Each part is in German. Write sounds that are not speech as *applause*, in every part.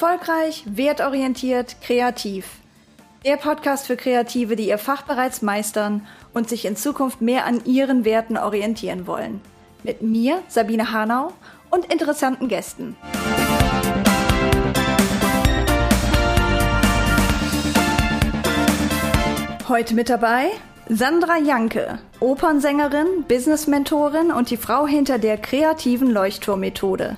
Erfolgreich, wertorientiert, kreativ. Der Podcast für Kreative, die ihr Fach bereits meistern und sich in Zukunft mehr an ihren Werten orientieren wollen. Mit mir, Sabine Hanau, und interessanten Gästen. Heute mit dabei Sandra Janke, Opernsängerin, Business-Mentorin und die Frau hinter der kreativen Leuchtturmmethode.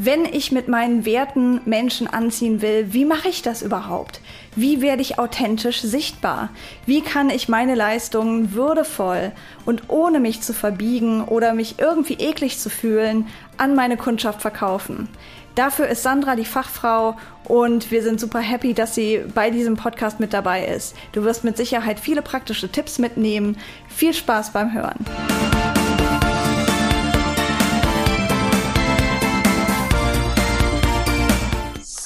Wenn ich mit meinen Werten Menschen anziehen will, wie mache ich das überhaupt? Wie werde ich authentisch sichtbar? Wie kann ich meine Leistungen würdevoll und ohne mich zu verbiegen oder mich irgendwie eklig zu fühlen an meine Kundschaft verkaufen? Dafür ist Sandra die Fachfrau und wir sind super happy, dass sie bei diesem Podcast mit dabei ist. Du wirst mit Sicherheit viele praktische Tipps mitnehmen. Viel Spaß beim Hören.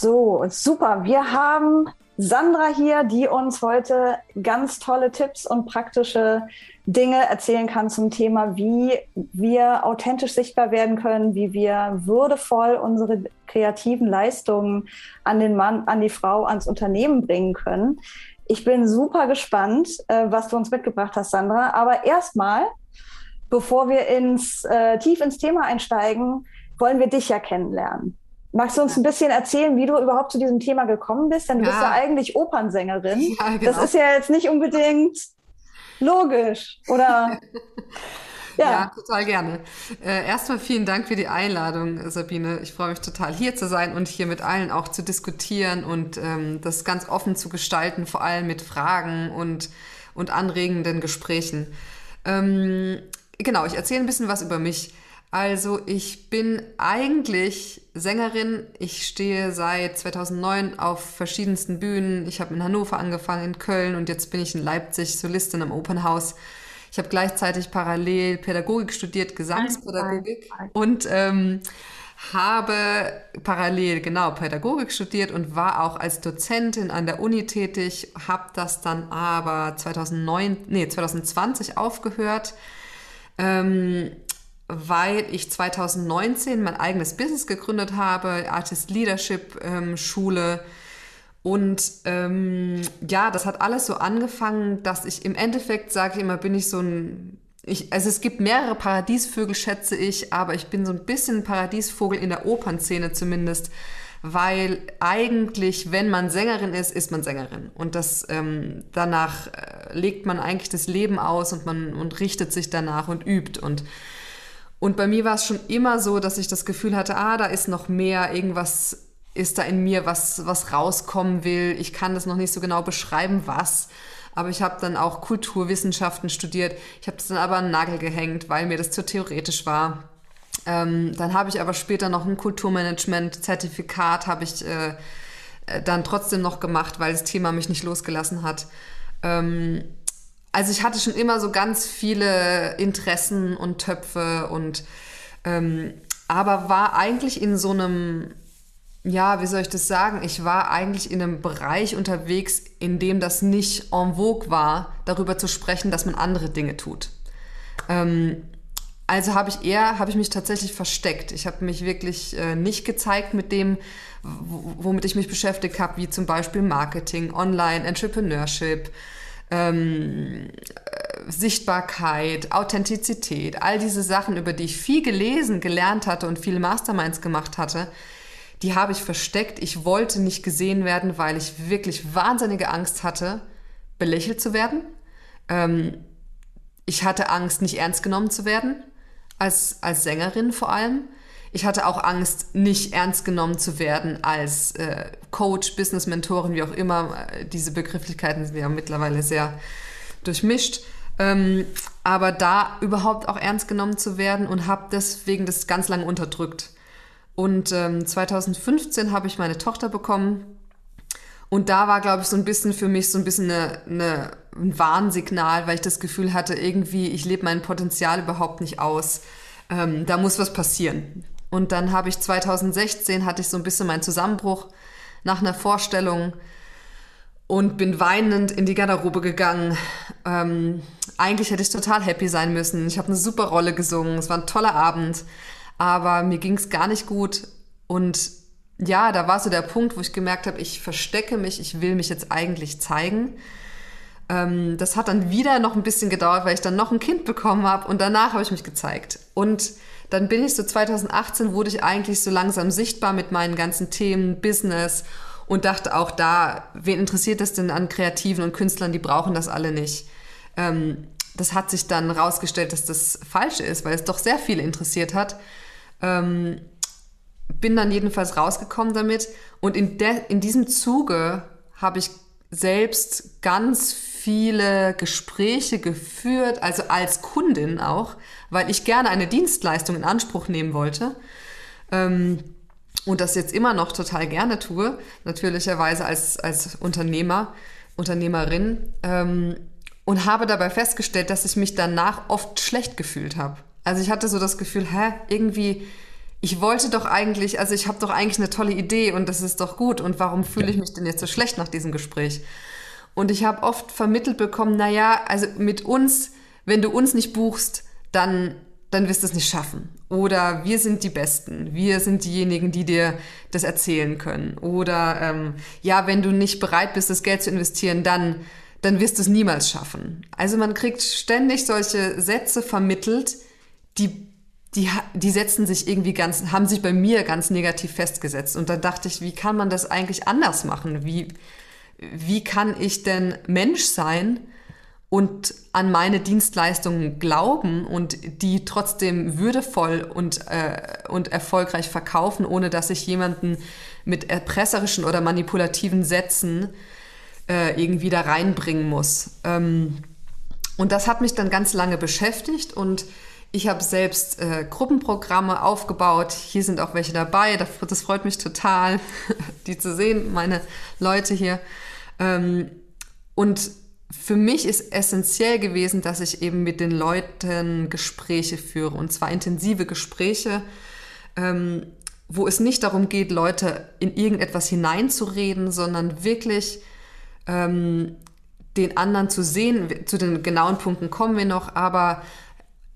So, super. Wir haben Sandra hier, die uns heute ganz tolle Tipps und praktische Dinge erzählen kann zum Thema, wie wir authentisch sichtbar werden können, wie wir würdevoll unsere kreativen Leistungen an den Mann, an die Frau, ans Unternehmen bringen können. Ich bin super gespannt, äh, was du uns mitgebracht hast, Sandra. Aber erstmal, bevor wir ins, äh, tief ins Thema einsteigen, wollen wir dich ja kennenlernen. Magst du uns ein bisschen erzählen, wie du überhaupt zu diesem Thema gekommen bist? Denn du ja. bist ja eigentlich Opernsängerin. *laughs* Ja, genau. Das ist ja jetzt nicht unbedingt logisch, oder? *laughs* Ja. ja, total gerne. Äh, erstmal vielen Dank für die Einladung, Sabine. Ich freue mich total, hier zu sein und hier mit allen auch zu diskutieren und ähm, das ganz offen zu gestalten, vor allem mit Fragen und, und anregenden Gesprächen. Ähm, genau, ich erzähle ein bisschen was über mich. Also ich bin eigentlich Sängerin. Ich stehe seit 2009 auf verschiedensten Bühnen. Ich habe in Hannover angefangen, in Köln und jetzt bin ich in Leipzig Solistin am Opernhaus. Ich habe gleichzeitig parallel Pädagogik studiert, Gesangspädagogik und ähm, habe parallel genau Pädagogik studiert und war auch als Dozentin an der Uni tätig, habe das dann aber 2009, nee, 2020 aufgehört. Ähm, weil ich 2019 mein eigenes Business gegründet habe, Artist Leadership ähm, Schule. Und ähm, ja, das hat alles so angefangen, dass ich im Endeffekt, sage ich immer, bin ich so ein, ich, also es gibt mehrere Paradiesvögel, schätze ich, aber ich bin so ein bisschen Paradiesvogel in der Opernszene zumindest, weil eigentlich, wenn man Sängerin ist, ist man Sängerin. Und das ähm, danach äh, legt man eigentlich das Leben aus und man und richtet sich danach und übt. Und und bei mir war es schon immer so, dass ich das Gefühl hatte, ah, da ist noch mehr, irgendwas ist da in mir, was, was rauskommen will. Ich kann das noch nicht so genau beschreiben, was. Aber ich habe dann auch Kulturwissenschaften studiert. Ich habe das dann aber an den Nagel gehängt, weil mir das zu theoretisch war. Ähm, dann habe ich aber später noch ein Kulturmanagement-Zertifikat habe ich äh, äh, dann trotzdem noch gemacht, weil das Thema mich nicht losgelassen hat. Ähm, also ich hatte schon immer so ganz viele Interessen und Töpfe und ähm, aber war eigentlich in so einem, ja, wie soll ich das sagen? Ich war eigentlich in einem Bereich unterwegs, in dem das nicht en vogue war, darüber zu sprechen, dass man andere Dinge tut. Ähm, also habe ich eher, habe ich mich tatsächlich versteckt. Ich habe mich wirklich äh, nicht gezeigt mit dem, womit ich mich beschäftigt habe, wie zum Beispiel Marketing, Online, Entrepreneurship, ähm, Sichtbarkeit, Authentizität, all diese Sachen, über die ich viel gelesen, gelernt hatte und viele Masterminds gemacht hatte, die habe ich versteckt. Ich wollte nicht gesehen werden, weil ich wirklich wahnsinnige Angst hatte, belächelt zu werden. Ähm, ich hatte Angst, nicht ernst genommen zu werden, als, als Sängerin vor allem. Ich hatte auch Angst, nicht ernst genommen zu werden als äh, Coach, Business Mentorin, wie auch immer. Diese Begrifflichkeiten sind ja mittlerweile sehr durchmischt. Ähm, aber da überhaupt auch ernst genommen zu werden und habe deswegen das ganz lange unterdrückt. Und ähm, 2015 habe ich meine Tochter bekommen. Und da war, glaube ich, so ein bisschen für mich so ein bisschen eine, eine, ein Warnsignal, weil ich das Gefühl hatte, irgendwie, ich lebe mein Potenzial überhaupt nicht aus. Ähm, da muss was passieren. Und dann habe ich 2016 hatte ich so ein bisschen meinen Zusammenbruch nach einer Vorstellung und bin weinend in die Garderobe gegangen. Ähm, eigentlich hätte ich total happy sein müssen. Ich habe eine super Rolle gesungen. Es war ein toller Abend, aber mir ging es gar nicht gut. Und ja, da war so der Punkt, wo ich gemerkt habe, ich verstecke mich, ich will mich jetzt eigentlich zeigen. Ähm, das hat dann wieder noch ein bisschen gedauert, weil ich dann noch ein Kind bekommen habe und danach habe ich mich gezeigt. Und dann bin ich so 2018, wurde ich eigentlich so langsam sichtbar mit meinen ganzen Themen, Business und dachte auch da, wen interessiert das denn an Kreativen und Künstlern, die brauchen das alle nicht. Ähm, das hat sich dann rausgestellt, dass das Falsche ist, weil es doch sehr viele interessiert hat. Ähm, bin dann jedenfalls rausgekommen damit und in, der, in diesem Zuge habe ich selbst ganz viele Gespräche geführt, also als Kundin auch, weil ich gerne eine Dienstleistung in Anspruch nehmen wollte. Ähm, und das jetzt immer noch total gerne tue, natürlicherweise als, als Unternehmer, Unternehmerin. Ähm, und habe dabei festgestellt, dass ich mich danach oft schlecht gefühlt habe. Also ich hatte so das Gefühl, hä, irgendwie, ich wollte doch eigentlich, also ich habe doch eigentlich eine tolle Idee und das ist doch gut und warum fühle ich mich denn jetzt so schlecht nach diesem Gespräch? Und ich habe oft vermittelt bekommen, na ja, also mit uns, wenn du uns nicht buchst, dann dann wirst du es nicht schaffen. Oder wir sind die Besten, wir sind diejenigen, die dir das erzählen können. Oder ähm, ja, wenn du nicht bereit bist, das Geld zu investieren, dann dann wirst du es niemals schaffen. Also man kriegt ständig solche Sätze vermittelt, die, die, die setzen sich irgendwie ganz, haben sich bei mir ganz negativ festgesetzt. Und da dachte ich, wie kann man das eigentlich anders machen? Wie, wie kann ich denn Mensch sein und an meine Dienstleistungen glauben und die trotzdem würdevoll und, äh, und erfolgreich verkaufen, ohne dass ich jemanden mit erpresserischen oder manipulativen Sätzen äh, irgendwie da reinbringen muss. Ähm, und das hat mich dann ganz lange beschäftigt und ich habe selbst äh, Gruppenprogramme aufgebaut. Hier sind auch welche dabei. Das, das freut mich total, *laughs* die zu sehen, meine Leute hier. Ähm, und für mich ist essentiell gewesen, dass ich eben mit den Leuten Gespräche führe und zwar intensive Gespräche, ähm, wo es nicht darum geht, Leute in irgendetwas hineinzureden, sondern wirklich ähm, den anderen zu sehen. Zu den genauen Punkten kommen wir noch, aber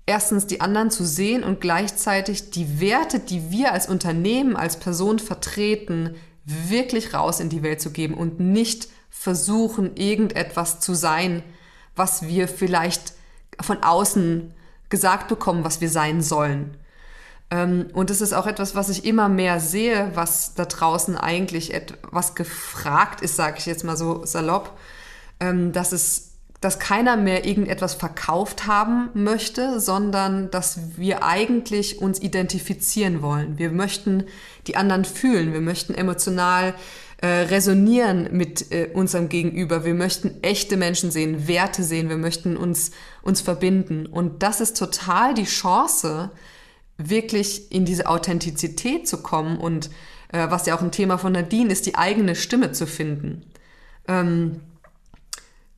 erstens die anderen zu sehen und gleichzeitig die Werte, die wir als Unternehmen, als Person vertreten, wirklich raus in die Welt zu geben und nicht versuchen, irgendetwas zu sein, was wir vielleicht von außen gesagt bekommen, was wir sein sollen. Ähm, und es ist auch etwas, was ich immer mehr sehe, was da draußen eigentlich etwas gefragt ist, sage ich jetzt mal so salopp, ähm, dass es dass keiner mehr irgendetwas verkauft haben möchte, sondern dass wir eigentlich uns identifizieren wollen. Wir möchten die anderen fühlen, wir möchten emotional äh, resonieren mit äh, unserem Gegenüber. Wir möchten echte Menschen sehen, Werte sehen, wir möchten uns, uns verbinden. Und das ist total die Chance, wirklich in diese Authentizität zu kommen und äh, was ja auch ein Thema von Nadine ist, die eigene Stimme zu finden. Ähm,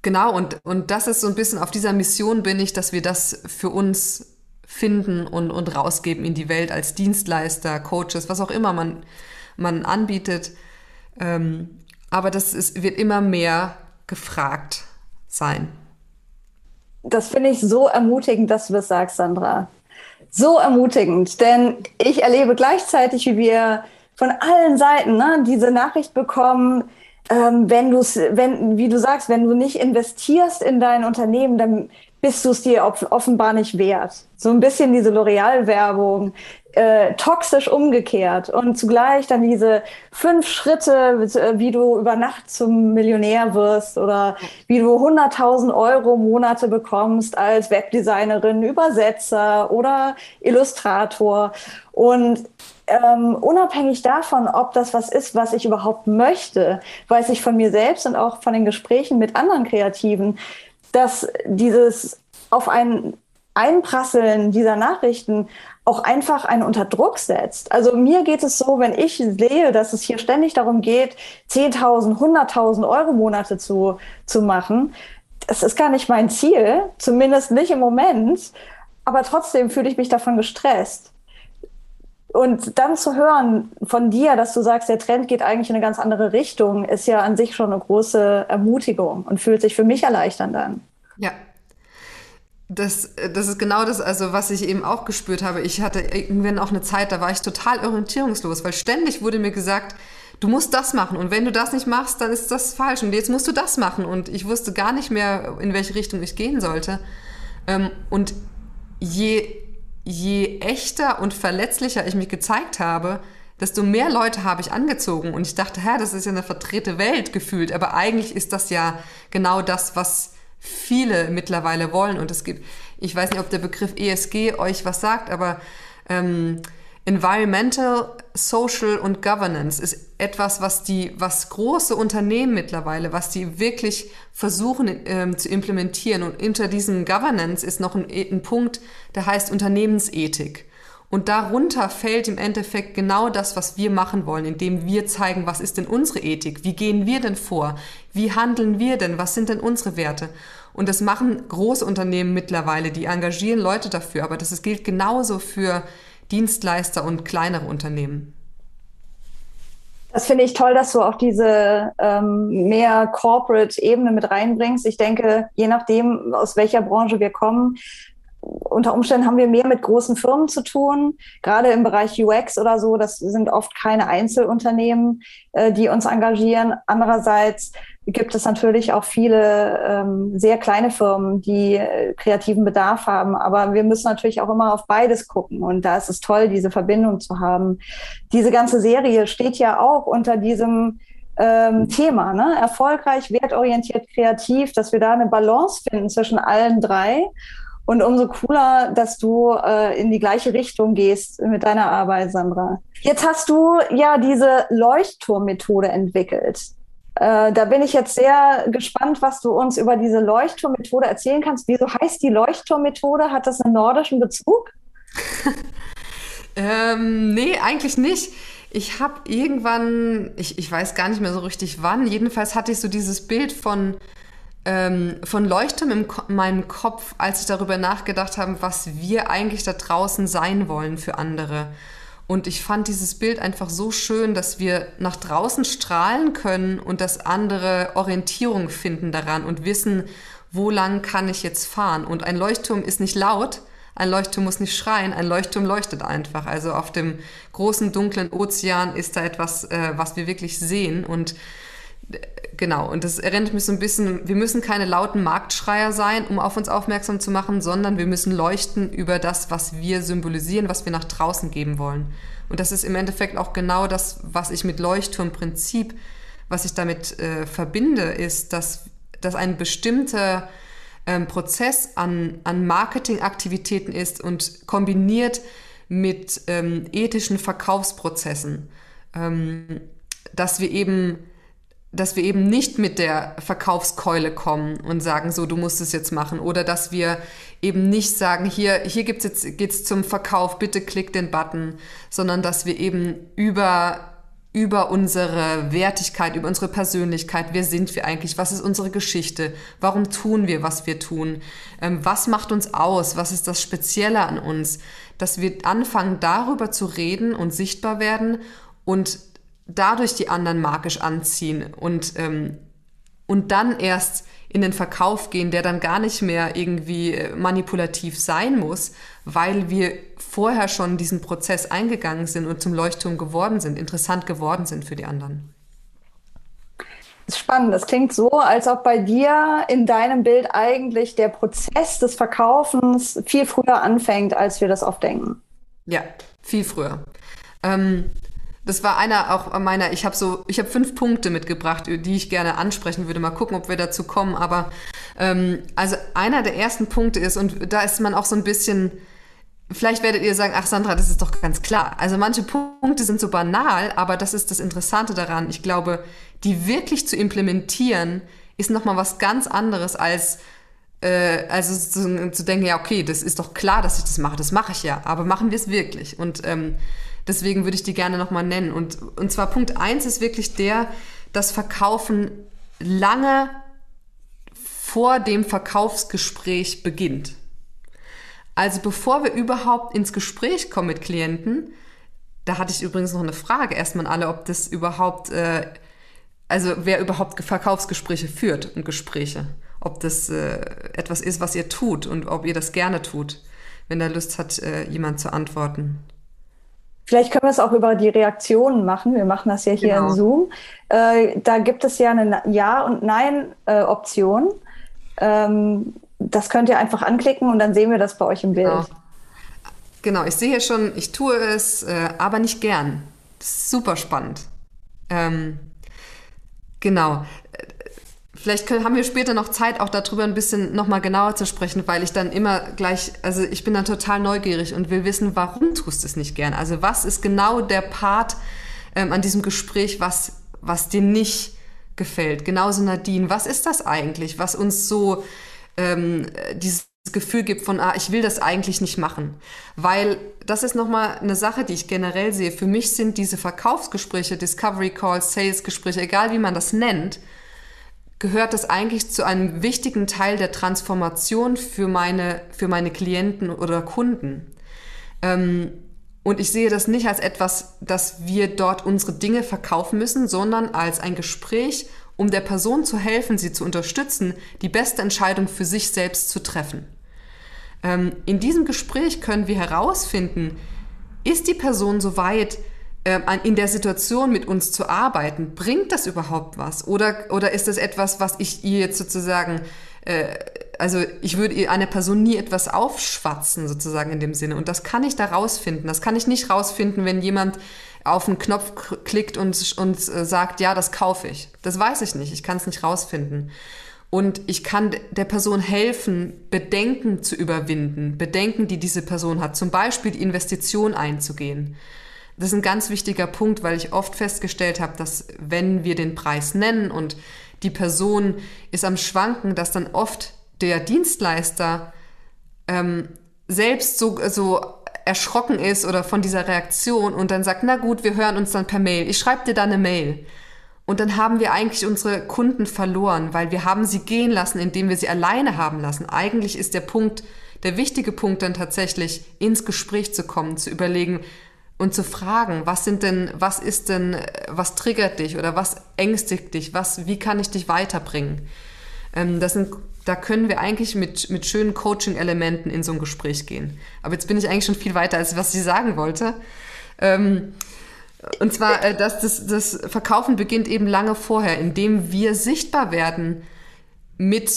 genau, und, und das ist so ein bisschen auf dieser Mission bin ich, dass wir das für uns finden und, und rausgeben in die Welt als Dienstleister, Coaches, was auch immer man, man anbietet. Ähm, aber das ist, wird immer mehr gefragt sein. Das finde ich so ermutigend, dass du das sagst, Sandra so ermutigend, denn ich erlebe gleichzeitig, wie wir von allen Seiten ne, diese Nachricht bekommen, ähm, wenn du wenn, wie du sagst, wenn du nicht investierst in dein Unternehmen, dann bist du es dir offenbar nicht wert. So ein bisschen diese L'Oreal-Werbung, äh, toxisch umgekehrt. Und zugleich dann diese fünf Schritte, wie du über Nacht zum Millionär wirst oder wie du 100.000 Euro Monate bekommst als Webdesignerin, Übersetzer oder Illustrator. Und ähm, unabhängig davon, ob das was ist, was ich überhaupt möchte, weiß ich von mir selbst und auch von den Gesprächen mit anderen Kreativen, dass dieses auf ein Einprasseln dieser Nachrichten auch einfach einen unter Druck setzt. Also mir geht es so, wenn ich sehe, dass es hier ständig darum geht, 10.000, 100.000 Euro Monate zu, zu machen, das ist gar nicht mein Ziel, zumindest nicht im Moment, aber trotzdem fühle ich mich davon gestresst. Und dann zu hören von dir, dass du sagst, der Trend geht eigentlich in eine ganz andere Richtung, ist ja an sich schon eine große Ermutigung und fühlt sich für mich erleichternd an. Ja, Das, das ist genau das, also was ich eben auch gespürt habe. Ich hatte irgendwann auch eine Zeit, da war ich total orientierungslos, weil ständig wurde mir gesagt, du musst das machen und wenn du das nicht machst, dann ist das falsch und jetzt musst du das machen und ich wusste gar nicht mehr, in welche Richtung ich gehen sollte. Ähm, und je, je echter und verletzlicher ich mich gezeigt habe, desto mehr Leute habe ich angezogen und ich dachte, hä, das ist ja eine verdrehte Welt gefühlt, aber eigentlich ist das ja genau das, was viele mittlerweile wollen und es gibt, ich weiß nicht, ob der Begriff ESG euch was sagt, aber ähm, Environmental, Social und Governance ist etwas, was die, was große Unternehmen mittlerweile, was die wirklich versuchen ähm, zu implementieren. Und unter diesem Governance ist noch ein, ein Punkt, der heißt Unternehmensethik. Und darunter fällt im Endeffekt genau das, was wir machen wollen, indem wir zeigen, was ist denn unsere Ethik? Wie gehen wir denn vor? Wie handeln wir denn? Was sind denn unsere Werte? Und das machen große Unternehmen mittlerweile, die engagieren Leute dafür. Aber das gilt genauso für Dienstleister und kleinere Unternehmen. Das finde ich toll, dass du auch diese ähm, mehr Corporate-Ebene mit reinbringst. Ich denke, je nachdem, aus welcher Branche wir kommen, unter Umständen haben wir mehr mit großen Firmen zu tun, gerade im Bereich UX oder so. Das sind oft keine Einzelunternehmen, äh, die uns engagieren. Andererseits gibt es natürlich auch viele ähm, sehr kleine Firmen, die äh, kreativen Bedarf haben. Aber wir müssen natürlich auch immer auf beides gucken. Und da ist es toll, diese Verbindung zu haben. Diese ganze Serie steht ja auch unter diesem ähm, Thema, ne? erfolgreich, wertorientiert, kreativ, dass wir da eine Balance finden zwischen allen drei. Und umso cooler, dass du äh, in die gleiche Richtung gehst mit deiner Arbeit, Sandra. Jetzt hast du ja diese Leuchtturmmethode entwickelt. Äh, da bin ich jetzt sehr gespannt, was du uns über diese Leuchtturmmethode erzählen kannst. Wieso heißt die Leuchtturmmethode? Hat das einen nordischen Bezug? *laughs* ähm, nee, eigentlich nicht. Ich habe irgendwann, ich, ich weiß gar nicht mehr so richtig wann, jedenfalls hatte ich so dieses Bild von ähm, von Leuchtturm in meinem Kopf, als ich darüber nachgedacht habe, was wir eigentlich da draußen sein wollen für andere. Und ich fand dieses Bild einfach so schön, dass wir nach draußen strahlen können und dass andere Orientierung finden daran und wissen, wo lang kann ich jetzt fahren. Und ein Leuchtturm ist nicht laut, ein Leuchtturm muss nicht schreien, ein Leuchtturm leuchtet einfach. Also auf dem großen dunklen Ozean ist da etwas, äh, was wir wirklich sehen. Und genau, und das erinnert mich so ein bisschen, wir müssen keine lauten Marktschreier sein, um auf uns aufmerksam zu machen, sondern wir müssen leuchten über das, was wir symbolisieren, was wir nach draußen geben wollen. Und das ist im Endeffekt auch genau das, was ich mit Leuchtturmprinzip, was ich damit äh, verbinde, ist, dass, dass ein bestimmter ähm, Prozess an, an Marketingaktivitäten ist und kombiniert mit ähm, ethischen Verkaufsprozessen, ähm, dass wir eben dass wir eben nicht mit der Verkaufskeule kommen und sagen, so, du musst es jetzt machen. Oder dass wir eben nicht sagen, hier, hier gibt's jetzt, geht's zum Verkauf, bitte klick den Button, sondern dass wir eben über, über unsere Wertigkeit, über unsere Persönlichkeit, wer sind wir eigentlich, was ist unsere Geschichte, warum tun wir, was wir tun, ähm, was macht uns aus, was ist das Spezielle an uns, dass wir anfangen, darüber zu reden und sichtbar werden und dadurch die anderen magisch anziehen und, ähm, und dann erst in den Verkauf gehen, der dann gar nicht mehr irgendwie äh, manipulativ sein muss, weil wir vorher schon diesen Prozess eingegangen sind und zum Leuchtturm geworden sind, interessant geworden sind für die anderen. Das ist spannend. Das klingt so, als ob bei dir in deinem Bild eigentlich der Prozess des Verkaufens viel früher anfängt, als wir das oft denken. Ja, viel früher. Ähm, das war einer auch meiner, ich habe so, ich habe fünf Punkte mitgebracht, die ich gerne ansprechen würde. Mal gucken, ob wir dazu kommen. Aber ähm, also einer der ersten Punkte ist, und da ist man auch so ein bisschen, vielleicht werdet ihr sagen, ach Sandra, das ist doch ganz klar. Also manche Punkte sind so banal, aber das ist das Interessante daran. Ich glaube, die wirklich zu implementieren, ist nochmal was ganz anderes als äh, also zu, zu, denken, ja, okay, das ist doch klar, dass ich das mache, das mache ich ja, aber machen wir es wirklich? Und ähm, Deswegen würde ich die gerne nochmal nennen. Und, und zwar Punkt 1 ist wirklich der, das Verkaufen lange vor dem Verkaufsgespräch beginnt. Also bevor wir überhaupt ins Gespräch kommen mit Klienten, da hatte ich übrigens noch eine Frage erstmal an alle, ob das überhaupt, äh, also wer überhaupt Verkaufsgespräche führt und Gespräche. ob das äh, etwas ist, was ihr tut und ob ihr das gerne tut, wenn da Lust hat, äh, jemand zu antworten. Vielleicht können wir es auch über die Reaktionen machen. Wir machen das ja hier genau. in Zoom. Äh, da gibt es ja eine Ja- und Nein-Option. Ähm, das könnt ihr einfach anklicken und dann sehen wir das bei euch im Bild. Genau, genau. ich sehe schon, ich tue es, äh, aber nicht gern. Super spannend. Ähm, genau. Vielleicht können, haben wir später noch Zeit, auch darüber ein bisschen nochmal genauer zu sprechen, weil ich dann immer gleich, also ich bin dann total neugierig und will wissen, warum tust du es nicht gern? Also was ist genau der Part ähm, an diesem Gespräch, was, was dir nicht gefällt? Genauso Nadine, was ist das eigentlich, was uns so ähm, dieses Gefühl gibt von, ah, ich will das eigentlich nicht machen. Weil das ist nochmal eine Sache, die ich generell sehe. Für mich sind diese Verkaufsgespräche, Discovery Calls, Sales-Gespräche, egal wie man das nennt, gehört das eigentlich zu einem wichtigen Teil der Transformation für meine, für meine Klienten oder Kunden. Ähm, und ich sehe das nicht als etwas, dass wir dort unsere Dinge verkaufen müssen, sondern als ein Gespräch, um der Person zu helfen, sie zu unterstützen, die beste Entscheidung für sich selbst zu treffen. Ähm, in diesem Gespräch können wir herausfinden, ist die Person soweit, äh, in der Situation mit uns zu arbeiten, bringt das überhaupt was? Oder, oder ist das etwas, was ich ihr jetzt sozusagen, äh, also ich würde einer Person nie etwas aufschwatzen, sozusagen in dem Sinne. Und das kann ich da rausfinden. Das kann ich nicht rausfinden, wenn jemand auf einen Knopf klickt und, und äh, sagt, ja, das kaufe ich. Das weiß ich nicht. Ich kann es nicht rausfinden. Und ich kann der Person helfen, Bedenken zu überwinden, Bedenken, die diese Person hat, zum Beispiel die Investition einzugehen. Das ist ein ganz wichtiger Punkt, weil ich oft festgestellt habe, dass wenn wir den Preis nennen und die Person ist am Schwanken, dass dann oft der Dienstleister ähm, selbst so, so erschrocken ist oder von dieser Reaktion und dann sagt, na gut, wir hören uns dann per Mail. Ich schreibe dir dann eine Mail. Und dann haben wir eigentlich unsere Kunden verloren, weil wir haben sie gehen lassen, indem wir sie alleine haben lassen. Eigentlich ist der Punkt, der wichtige Punkt dann tatsächlich ins Gespräch zu kommen, zu überlegen, und zu fragen, was sind denn, was ist denn, was triggert dich oder was ängstigt dich, was, wie kann ich dich weiterbringen? Ähm, das sind, da können wir eigentlich mit, mit schönen Coaching-Elementen in so ein Gespräch gehen. Aber jetzt bin ich eigentlich schon viel weiter, als was ich sagen wollte. Ähm, und zwar, äh, dass das, das Verkaufen beginnt eben lange vorher, indem wir sichtbar werden mit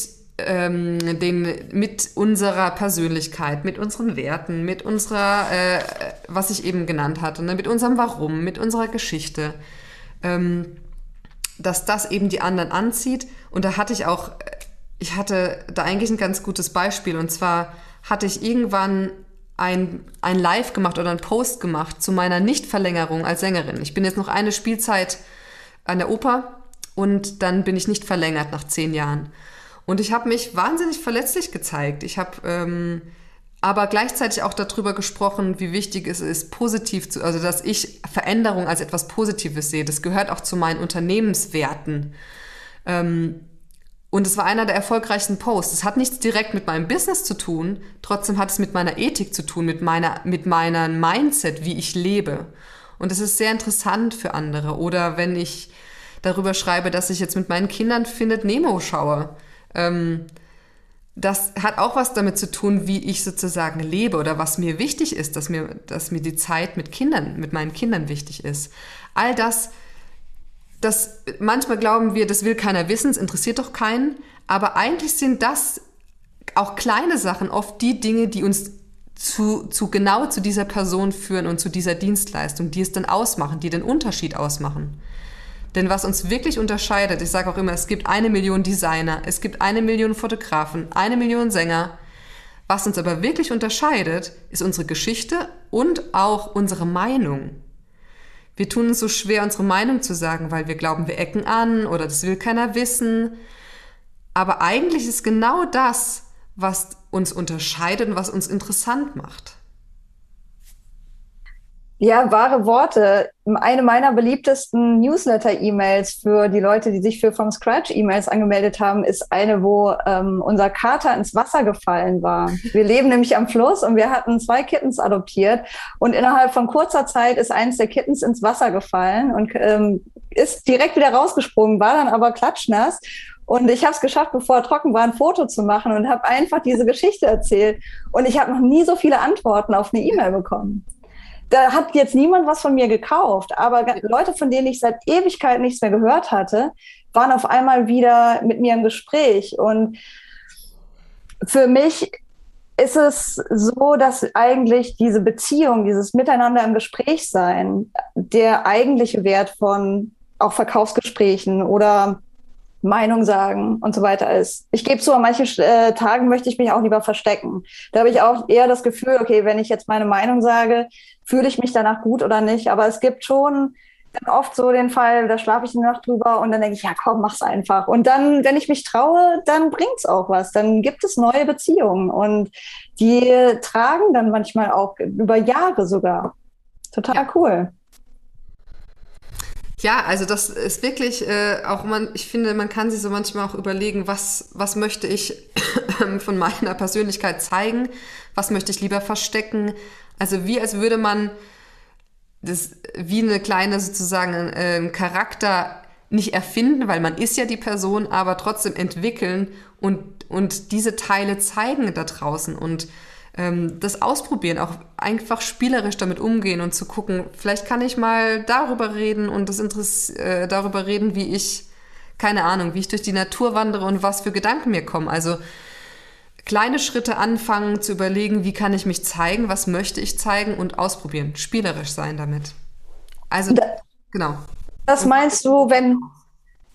ähm, den, mit unserer Persönlichkeit, mit unseren Werten, mit unserer, äh, was ich eben genannt hatte, ne, mit unserem Warum, mit unserer Geschichte, ähm, dass das eben die anderen anzieht. Und da hatte ich auch, ich hatte da eigentlich ein ganz gutes Beispiel. Und zwar hatte ich irgendwann ein, ein Live gemacht oder ein Post gemacht zu meiner Nichtverlängerung als Sängerin. Ich bin jetzt noch eine Spielzeit an der Oper und dann bin ich nicht verlängert nach zehn Jahren. Und ich habe mich wahnsinnig verletzlich gezeigt. Ich habe ähm, aber gleichzeitig auch darüber gesprochen, wie wichtig es ist, positiv zu, also dass ich Veränderung als etwas Positives sehe. Das gehört auch zu meinen Unternehmenswerten. Ähm, und es war einer der erfolgreichsten Posts. Es hat nichts direkt mit meinem Business zu tun, trotzdem hat es mit meiner Ethik zu tun, mit meiner, mit meinem Mindset, wie ich lebe. Und es ist sehr interessant für andere. Oder wenn ich darüber schreibe, dass ich jetzt mit meinen Kindern Findet Nemo schaue ähm, das hat auch was damit zu tun, wie ich sozusagen lebe oder was mir wichtig ist, dass mir, dass mir die Zeit mit Kindern, mit meinen Kindern wichtig ist. All das, das, manchmal glauben wir, das will keiner wissen, es interessiert doch keinen, aber eigentlich sind das auch kleine Sachen oft die Dinge, die uns zu, zu genau zu dieser Person führen und zu dieser Dienstleistung, die es dann ausmachen, die den Unterschied ausmachen. Denn was uns wirklich unterscheidet, ich sage auch immer, es gibt eine Million Designer, es gibt eine Million Fotografen, eine Million Sänger. Was uns aber wirklich unterscheidet, ist unsere Geschichte und auch unsere Meinung. Wir tun uns so schwer, unsere Meinung zu sagen, weil wir glauben, wir ecken an oder das will keiner wissen. Aber eigentlich ist genau das, was uns unterscheidet und was uns interessant macht. Ja, wahre Worte. Eine meiner beliebtesten Newsletter-E-Mails für die Leute, die sich für From Scratch E-Mails angemeldet haben, ist eine, wo ähm, unser Kater ins Wasser gefallen war. Wir leben nämlich am Fluss und wir hatten zwei Kittens adoptiert und innerhalb von kurzer Zeit ist eins der Kittens ins Wasser gefallen und ähm, ist direkt wieder rausgesprungen, war dann aber klatschnass Und ich habe es geschafft, bevor er trocken war, ein Foto zu machen und habe einfach diese Geschichte erzählt. Und ich habe noch nie so viele Antworten auf eine E-Mail bekommen. Da hat jetzt niemand was von mir gekauft, aber Leute, von denen ich seit Ewigkeit nichts mehr gehört hatte, waren auf einmal wieder mit mir im Gespräch. Und für mich ist es so, dass eigentlich diese Beziehung, dieses Miteinander im Gespräch sein, der eigentliche Wert von auch Verkaufsgesprächen oder Meinung sagen und so weiter ist. Ich gebe zu, an manchen äh, Tagen möchte ich mich auch lieber verstecken. Da habe ich auch eher das Gefühl, okay, wenn ich jetzt meine Meinung sage, fühle ich mich danach gut oder nicht. Aber es gibt schon dann oft so den Fall, da schlafe ich eine Nacht drüber und dann denke ich, ja komm, mach's einfach. Und dann, wenn ich mich traue, dann bringt's auch was. Dann gibt es neue Beziehungen und die tragen dann manchmal auch über Jahre sogar. Total ja. cool. Ja, also das ist wirklich äh, auch man, ich finde, man kann sich so manchmal auch überlegen, was, was möchte ich *coughs* von meiner Persönlichkeit zeigen, was möchte ich lieber verstecken. Also wie als würde man das wie eine kleine sozusagen äh, Charakter nicht erfinden, weil man ist ja die Person, aber trotzdem entwickeln und, und diese Teile zeigen da draußen und ähm, das ausprobieren, auch einfach spielerisch damit umgehen und zu gucken, vielleicht kann ich mal darüber reden und das Interesse äh, darüber reden, wie ich, keine Ahnung, wie ich durch die Natur wandere und was für Gedanken mir kommen. Also kleine Schritte anfangen zu überlegen, wie kann ich mich zeigen, was möchte ich zeigen und ausprobieren, spielerisch sein damit. Also da, genau. Das meinst du, wenn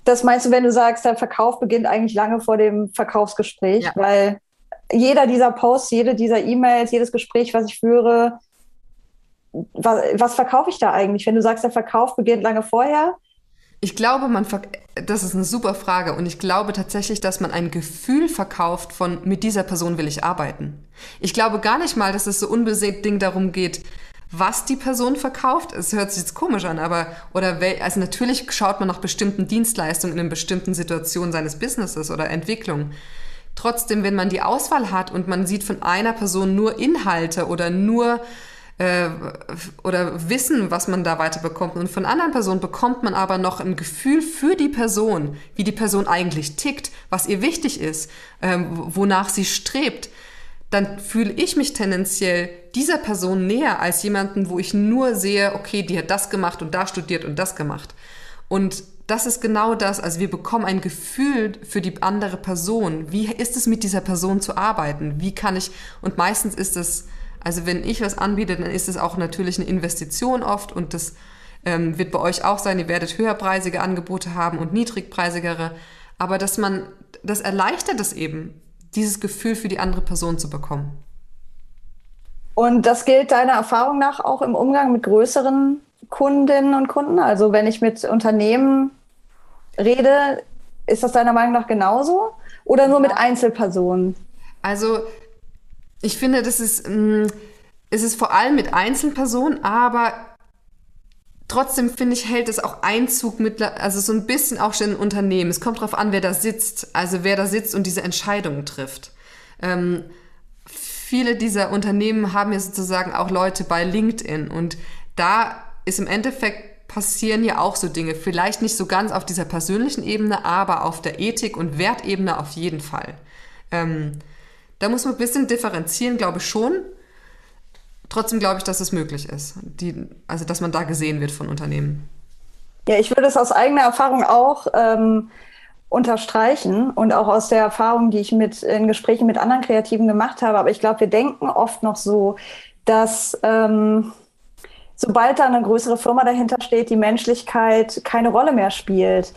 das meinst du, wenn du sagst, der Verkauf beginnt eigentlich lange vor dem Verkaufsgespräch, ja. weil jeder dieser Posts, jede dieser E-Mails, jedes Gespräch, was ich führe, was, was verkaufe ich da eigentlich? Wenn du sagst, der Verkauf beginnt lange vorher. Ich glaube, man das ist eine super Frage und ich glaube tatsächlich, dass man ein Gefühl verkauft von mit dieser Person will ich arbeiten. Ich glaube gar nicht mal, dass es so unbedingt darum geht, was die Person verkauft. Es hört sich jetzt komisch an, aber oder also natürlich schaut man nach bestimmten Dienstleistungen in einer bestimmten Situation seines Businesses oder Entwicklung. Trotzdem, wenn man die Auswahl hat und man sieht von einer Person nur Inhalte oder nur äh, oder Wissen, was man da weiterbekommt und von anderen Personen bekommt man aber noch ein Gefühl für die Person, wie die Person eigentlich tickt, was ihr wichtig ist, ähm, wonach sie strebt, dann fühle ich mich tendenziell dieser Person näher als jemanden, wo ich nur sehe, okay, die hat das gemacht und da studiert und das gemacht. Und das ist genau das. Also wir bekommen ein Gefühl für die andere Person. Wie ist es mit dieser Person zu arbeiten? Wie kann ich, und meistens ist es, also wenn ich was anbiete, dann ist es auch natürlich eine Investition oft und das ähm, wird bei euch auch sein. Ihr werdet höherpreisige Angebote haben und niedrigpreisigere. Aber dass man, das erleichtert es eben, dieses Gefühl für die andere Person zu bekommen. Und das gilt deiner Erfahrung nach auch im Umgang mit größeren Kundinnen und Kunden? Also wenn ich mit Unternehmen rede, ist das deiner Meinung nach genauso? Oder nur mit Einzelpersonen? Also ich finde, das ist, mh, mm, es ist vor allem mit Einzelpersonen, aber trotzdem finde ich, hält es auch Einzug mit, also so ein bisschen auch schon in Unternehmen. Es kommt darauf an, wer da sitzt, also wer da sitzt und diese Entscheidungen trifft. Ähm, viele dieser Unternehmen haben ja sozusagen auch Leute bei LinkedIn und da ist im Endeffekt passieren ja auch so Dinge. Vielleicht nicht so ganz auf dieser persönlichen Ebene, aber auf der Ethik- und Wertebene auf jeden Fall. Ähm, da muss man ein bisschen differenzieren, glaube ich schon. Trotzdem glaube ich, dass es möglich ist. Die, also, dass man da gesehen wird von Unternehmen. Ja, ich würde es aus eigener Erfahrung auch ähm, unterstreichen und auch aus der Erfahrung, die ich mit in Gesprächen mit anderen Kreativen gemacht habe. Aber ich glaube, wir denken oft noch so, dass ähm, sobald da eine größere Firma dahinter steht, die Menschlichkeit keine Rolle mehr spielt.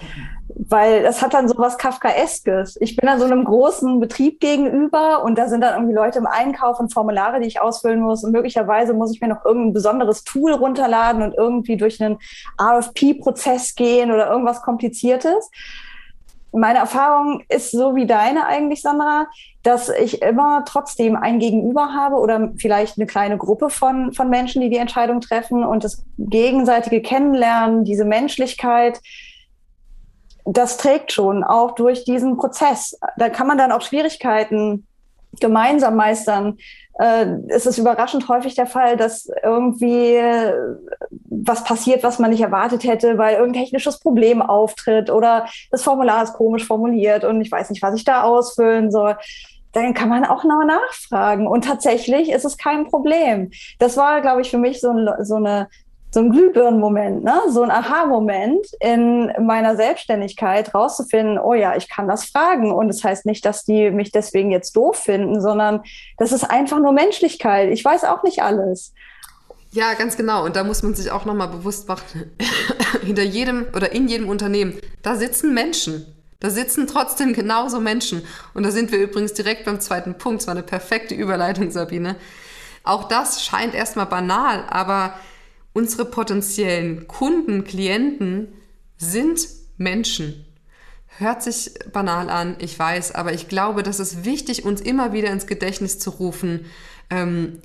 Weil das hat dann so was Kafkaeskes. Ich bin dann so einem großen Betrieb gegenüber und da sind dann irgendwie Leute im Einkauf und Formulare, die ich ausfüllen muss. Und möglicherweise muss ich mir noch irgendein besonderes Tool runterladen und irgendwie durch einen RFP-Prozess gehen oder irgendwas Kompliziertes meine Erfahrung ist so wie deine eigentlich, Sandra, dass ich immer trotzdem ein Gegenüber habe oder vielleicht eine kleine Gruppe von, von Menschen, die die Entscheidung treffen und das gegenseitige Kennenlernen, diese Menschlichkeit, das trägt schon auch durch diesen Prozess. Da kann man dann auch Schwierigkeiten gemeinsam meistern, äh, ist es überraschend häufig der Fall, dass irgendwie äh, was passiert, was man nicht erwartet hätte, weil irgendein technisches Problem auftritt oder das Formular ist komisch formuliert und ich weiß nicht, was ich da ausfüllen soll dann kann man auch noch nachfragen. Und tatsächlich ist es kein Problem. Das war, glaube ich, für mich so, ein, so eine so ein Glühbirnenmoment, ne? so ein Aha-Moment in meiner Selbstständigkeit rauszufinden, oh ja, ich kann das fragen. Und das heißt nicht, dass die mich deswegen jetzt doof finden, sondern das ist einfach nur Menschlichkeit. Ich weiß auch nicht alles. Ja, ganz genau. Und da muss man sich auch nochmal bewusst machen, *laughs* hinter jedem oder in jedem Unternehmen, da sitzen Menschen. Da sitzen trotzdem genauso Menschen. Und da sind wir übrigens direkt beim zweiten Punkt. Es war eine perfekte Überleitung, Sabine. Auch das scheint erstmal banal, aber unsere potenziellen Kunden, Klienten sind Menschen. Hört sich banal an, ich weiß, aber ich glaube, das ist wichtig, uns immer wieder ins Gedächtnis zu rufen, ähm,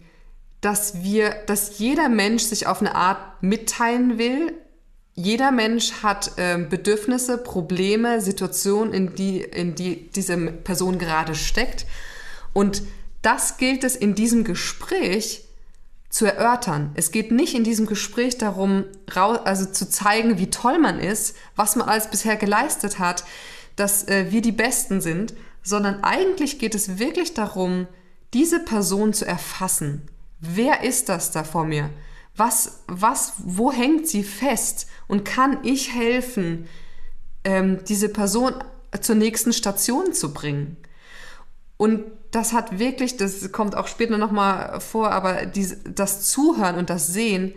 dass wir, dass jeder Mensch sich auf eine Art mitteilen will, jeder Mensch hat ähm, Bedürfnisse, Probleme, Situationen, in die, in die diese Person gerade steckt. Und das gilt es in diesem Gespräch zu erörtern. Es geht nicht in diesem Gespräch darum, also zu zeigen, wie toll man ist, was man alles bisher geleistet hat, dass äh, wir die Besten sind, sondern eigentlich geht es wirklich darum, diese Person zu erfassen. Wer ist das da vor mir? Was, was, wo hängt sie fest? Und kann ich helfen, ähm, diese Person zur nächsten Station zu bringen? Und das hat wirklich, das kommt auch später nochmal vor, aber die, das Zuhören und das Sehen,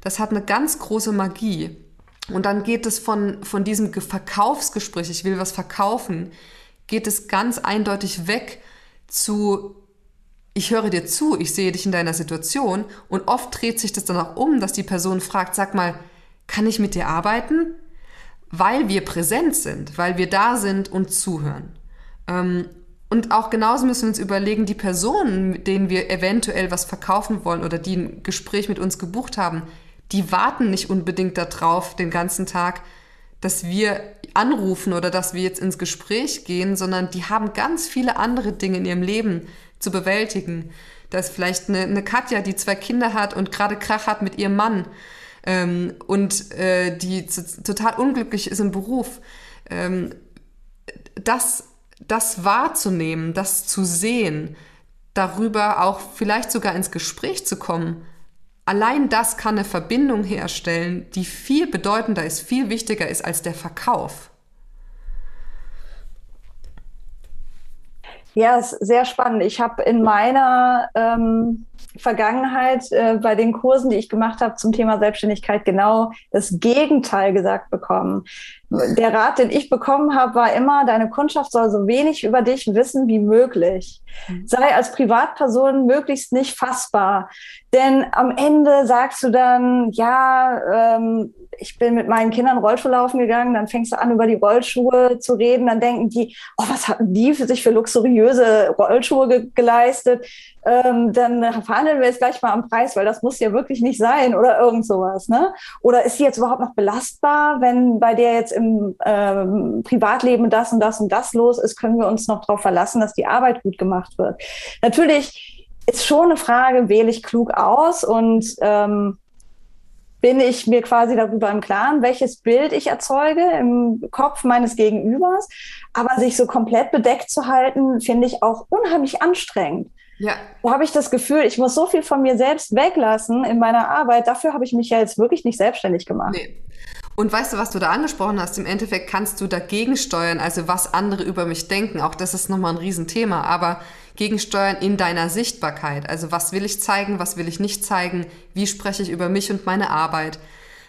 das hat eine ganz große Magie. Und dann geht es von, von diesem Verkaufsgespräch, ich will was verkaufen, geht es ganz eindeutig weg zu, ich höre dir zu, ich sehe dich in deiner Situation und oft dreht sich das dann auch um, dass die Person fragt, sag mal, kann ich mit dir arbeiten? Weil wir präsent sind, weil wir da sind und zuhören. Und auch genauso müssen wir uns überlegen, die Personen, denen wir eventuell was verkaufen wollen oder die ein Gespräch mit uns gebucht haben, die warten nicht unbedingt darauf den ganzen Tag, dass wir anrufen oder dass wir jetzt ins Gespräch gehen, sondern die haben ganz viele andere Dinge in ihrem Leben, zu bewältigen. Da ist vielleicht eine, eine Katja, die zwei Kinder hat und gerade Krach hat mit ihrem Mann ähm, und äh, die total unglücklich ist im Beruf. Ähm, das, das wahrzunehmen, das zu sehen, darüber auch vielleicht sogar ins Gespräch zu kommen, allein das kann eine Verbindung herstellen, die viel bedeutender ist, viel wichtiger ist als der Verkauf. Ja, ist sehr spannend. Ich habe in meiner ähm, Vergangenheit äh, bei den Kursen, die ich gemacht habe zum Thema Selbstständigkeit, genau das Gegenteil gesagt bekommen. Der Rat, den ich bekommen habe, war immer, deine Kundschaft soll so wenig über dich wissen wie möglich. Mhm. Sei als Privatperson möglichst nicht fassbar. Denn am Ende sagst du dann, ja, ähm, ich bin mit meinen Kindern Rollschuh laufen gegangen, dann fängst du an, über die Rollschuhe zu reden, dann denken die, oh, was hatten die für sich für luxuriöse Rollschuhe ge geleistet? Ähm, dann verhandeln wir jetzt gleich mal am Preis, weil das muss ja wirklich nicht sein oder irgend sowas. Ne? Oder ist sie jetzt überhaupt noch belastbar, wenn bei der jetzt im ähm, Privatleben das und das und das los ist, können wir uns noch darauf verlassen, dass die Arbeit gut gemacht wird. Natürlich ist schon eine Frage, wähle ich klug aus und ähm, bin ich mir quasi darüber im Klaren, welches Bild ich erzeuge im Kopf meines Gegenübers. Aber sich so komplett bedeckt zu halten, finde ich auch unheimlich anstrengend. Ja. Da habe ich das Gefühl, ich muss so viel von mir selbst weglassen in meiner Arbeit. Dafür habe ich mich ja jetzt wirklich nicht selbstständig gemacht. Nee. Und weißt du, was du da angesprochen hast? Im Endeffekt kannst du dagegen steuern, also was andere über mich denken. Auch das ist nochmal ein Riesenthema. Aber gegensteuern in deiner Sichtbarkeit. Also was will ich zeigen, was will ich nicht zeigen, wie spreche ich über mich und meine Arbeit.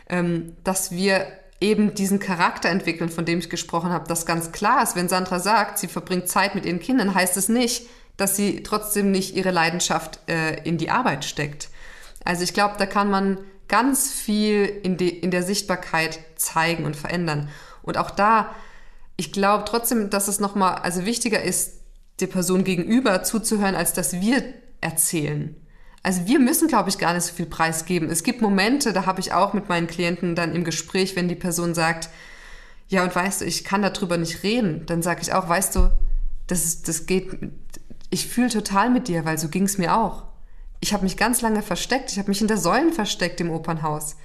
Ähm, dass wir eben diesen Charakter entwickeln, von dem ich gesprochen habe, das ganz klar ist. Wenn Sandra sagt, sie verbringt Zeit mit ihren Kindern, heißt es nicht, dass sie trotzdem nicht ihre Leidenschaft äh, in die Arbeit steckt. Also ich glaube, da kann man ganz viel in, de, in der Sichtbarkeit zeigen und verändern. Und auch da, ich glaube trotzdem, dass es nochmal, also wichtiger ist, der Person gegenüber zuzuhören, als dass wir erzählen. Also wir müssen, glaube ich, gar nicht so viel preisgeben. Es gibt Momente, da habe ich auch mit meinen Klienten dann im Gespräch, wenn die Person sagt, ja, und weißt du, ich kann darüber nicht reden, dann sage ich auch, weißt du, das, das geht, ich fühle total mit dir, weil so ging es mir auch. ich habe mich ganz lange versteckt, ich habe mich hinter Säulen versteckt im Opernhaus.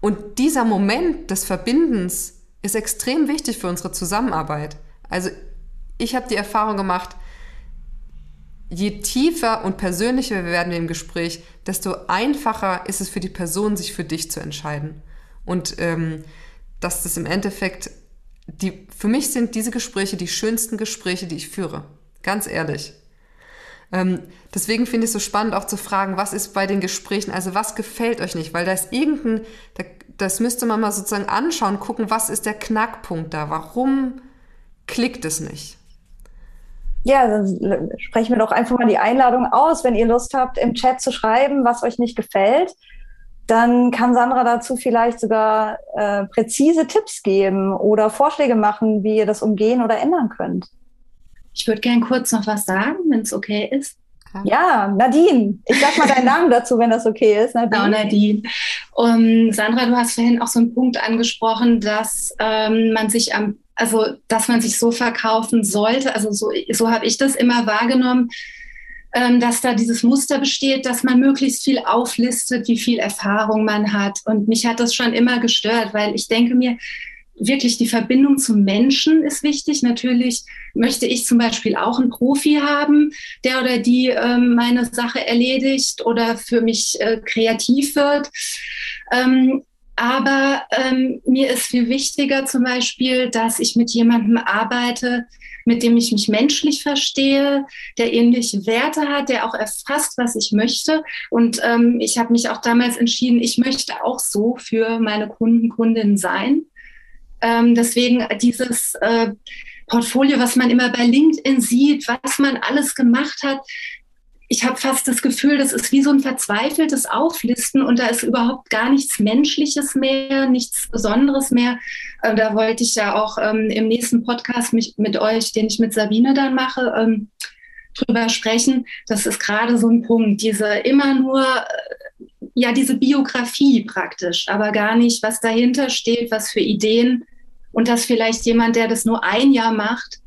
Und dieser Moment des Verbindens ist extrem wichtig für unsere Zusammenarbeit. Also ich habe die Erfahrung gemacht, je tiefer und persönlicher wir werden im Gespräch, desto einfacher ist es für die Person, sich für dich zu entscheiden. Und ähm, dass das im Endeffekt, die, für mich sind diese Gespräche die schönsten Gespräche, die ich führe. Ganz ehrlich. Ähm, deswegen finde ich es so spannend auch zu fragen, was ist bei den Gesprächen, also was gefällt euch nicht? Weil da ist irgendein, da, das müsste man mal sozusagen anschauen, gucken, was ist der Knackpunkt da? Warum klickt es nicht? Ja, dann sprechen wir doch einfach mal die Einladung aus. Wenn ihr Lust habt, im Chat zu schreiben, was euch nicht gefällt, dann kann Sandra dazu vielleicht sogar äh, präzise Tipps geben oder Vorschläge machen, wie ihr das umgehen oder ändern könnt. Ich würde gern kurz noch was sagen, wenn es okay ist. Ja, Nadine. Ich sag mal deinen *laughs* Namen dazu, wenn das okay ist. Nadine. Genau, Nadine. Und Sandra, du hast vorhin auch so einen Punkt angesprochen, dass ähm, man sich am also dass man sich so verkaufen sollte. Also so, so habe ich das immer wahrgenommen, ähm, dass da dieses Muster besteht, dass man möglichst viel auflistet, wie viel Erfahrung man hat. Und mich hat das schon immer gestört, weil ich denke mir, wirklich die Verbindung zum Menschen ist wichtig. Natürlich möchte ich zum Beispiel auch einen Profi haben, der oder die ähm, meine Sache erledigt oder für mich äh, kreativ wird. Ähm, aber ähm, mir ist viel wichtiger zum Beispiel, dass ich mit jemandem arbeite, mit dem ich mich menschlich verstehe, der ähnliche Werte hat, der auch erfasst, was ich möchte. Und ähm, ich habe mich auch damals entschieden, ich möchte auch so für meine Kunden, Kundinnen sein. Ähm, deswegen dieses äh, Portfolio, was man immer bei LinkedIn sieht, was man alles gemacht hat, ich habe fast das Gefühl, das ist wie so ein verzweifeltes Auflisten und da ist überhaupt gar nichts Menschliches mehr, nichts Besonderes mehr. Äh, da wollte ich ja auch ähm, im nächsten Podcast mich, mit euch, den ich mit Sabine dann mache, ähm, drüber sprechen. Das ist gerade so ein Punkt, diese immer nur, äh, ja, diese Biografie praktisch, aber gar nicht, was dahinter steht, was für Ideen und dass vielleicht jemand, der das nur ein Jahr macht,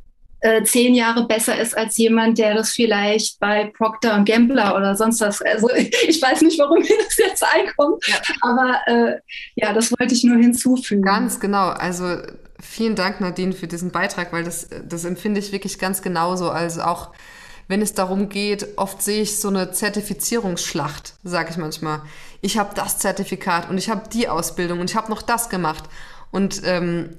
äh, zehn Jahre besser ist als jemand, der das vielleicht bei Procter Gambler oder sonst was. Also *laughs* ich weiß nicht, warum mir das jetzt einkommt, ja. aber äh, ja, das wollte ich nur hinzufügen. Ganz genau. Also vielen Dank, Nadine, für diesen Beitrag, weil das, das empfinde ich wirklich ganz genauso. Also auch wenn es darum geht, oft sehe ich so eine Zertifizierungsschlacht, sage ich manchmal. Ich habe das Zertifikat und ich habe die Ausbildung und ich habe noch das gemacht. Und ähm,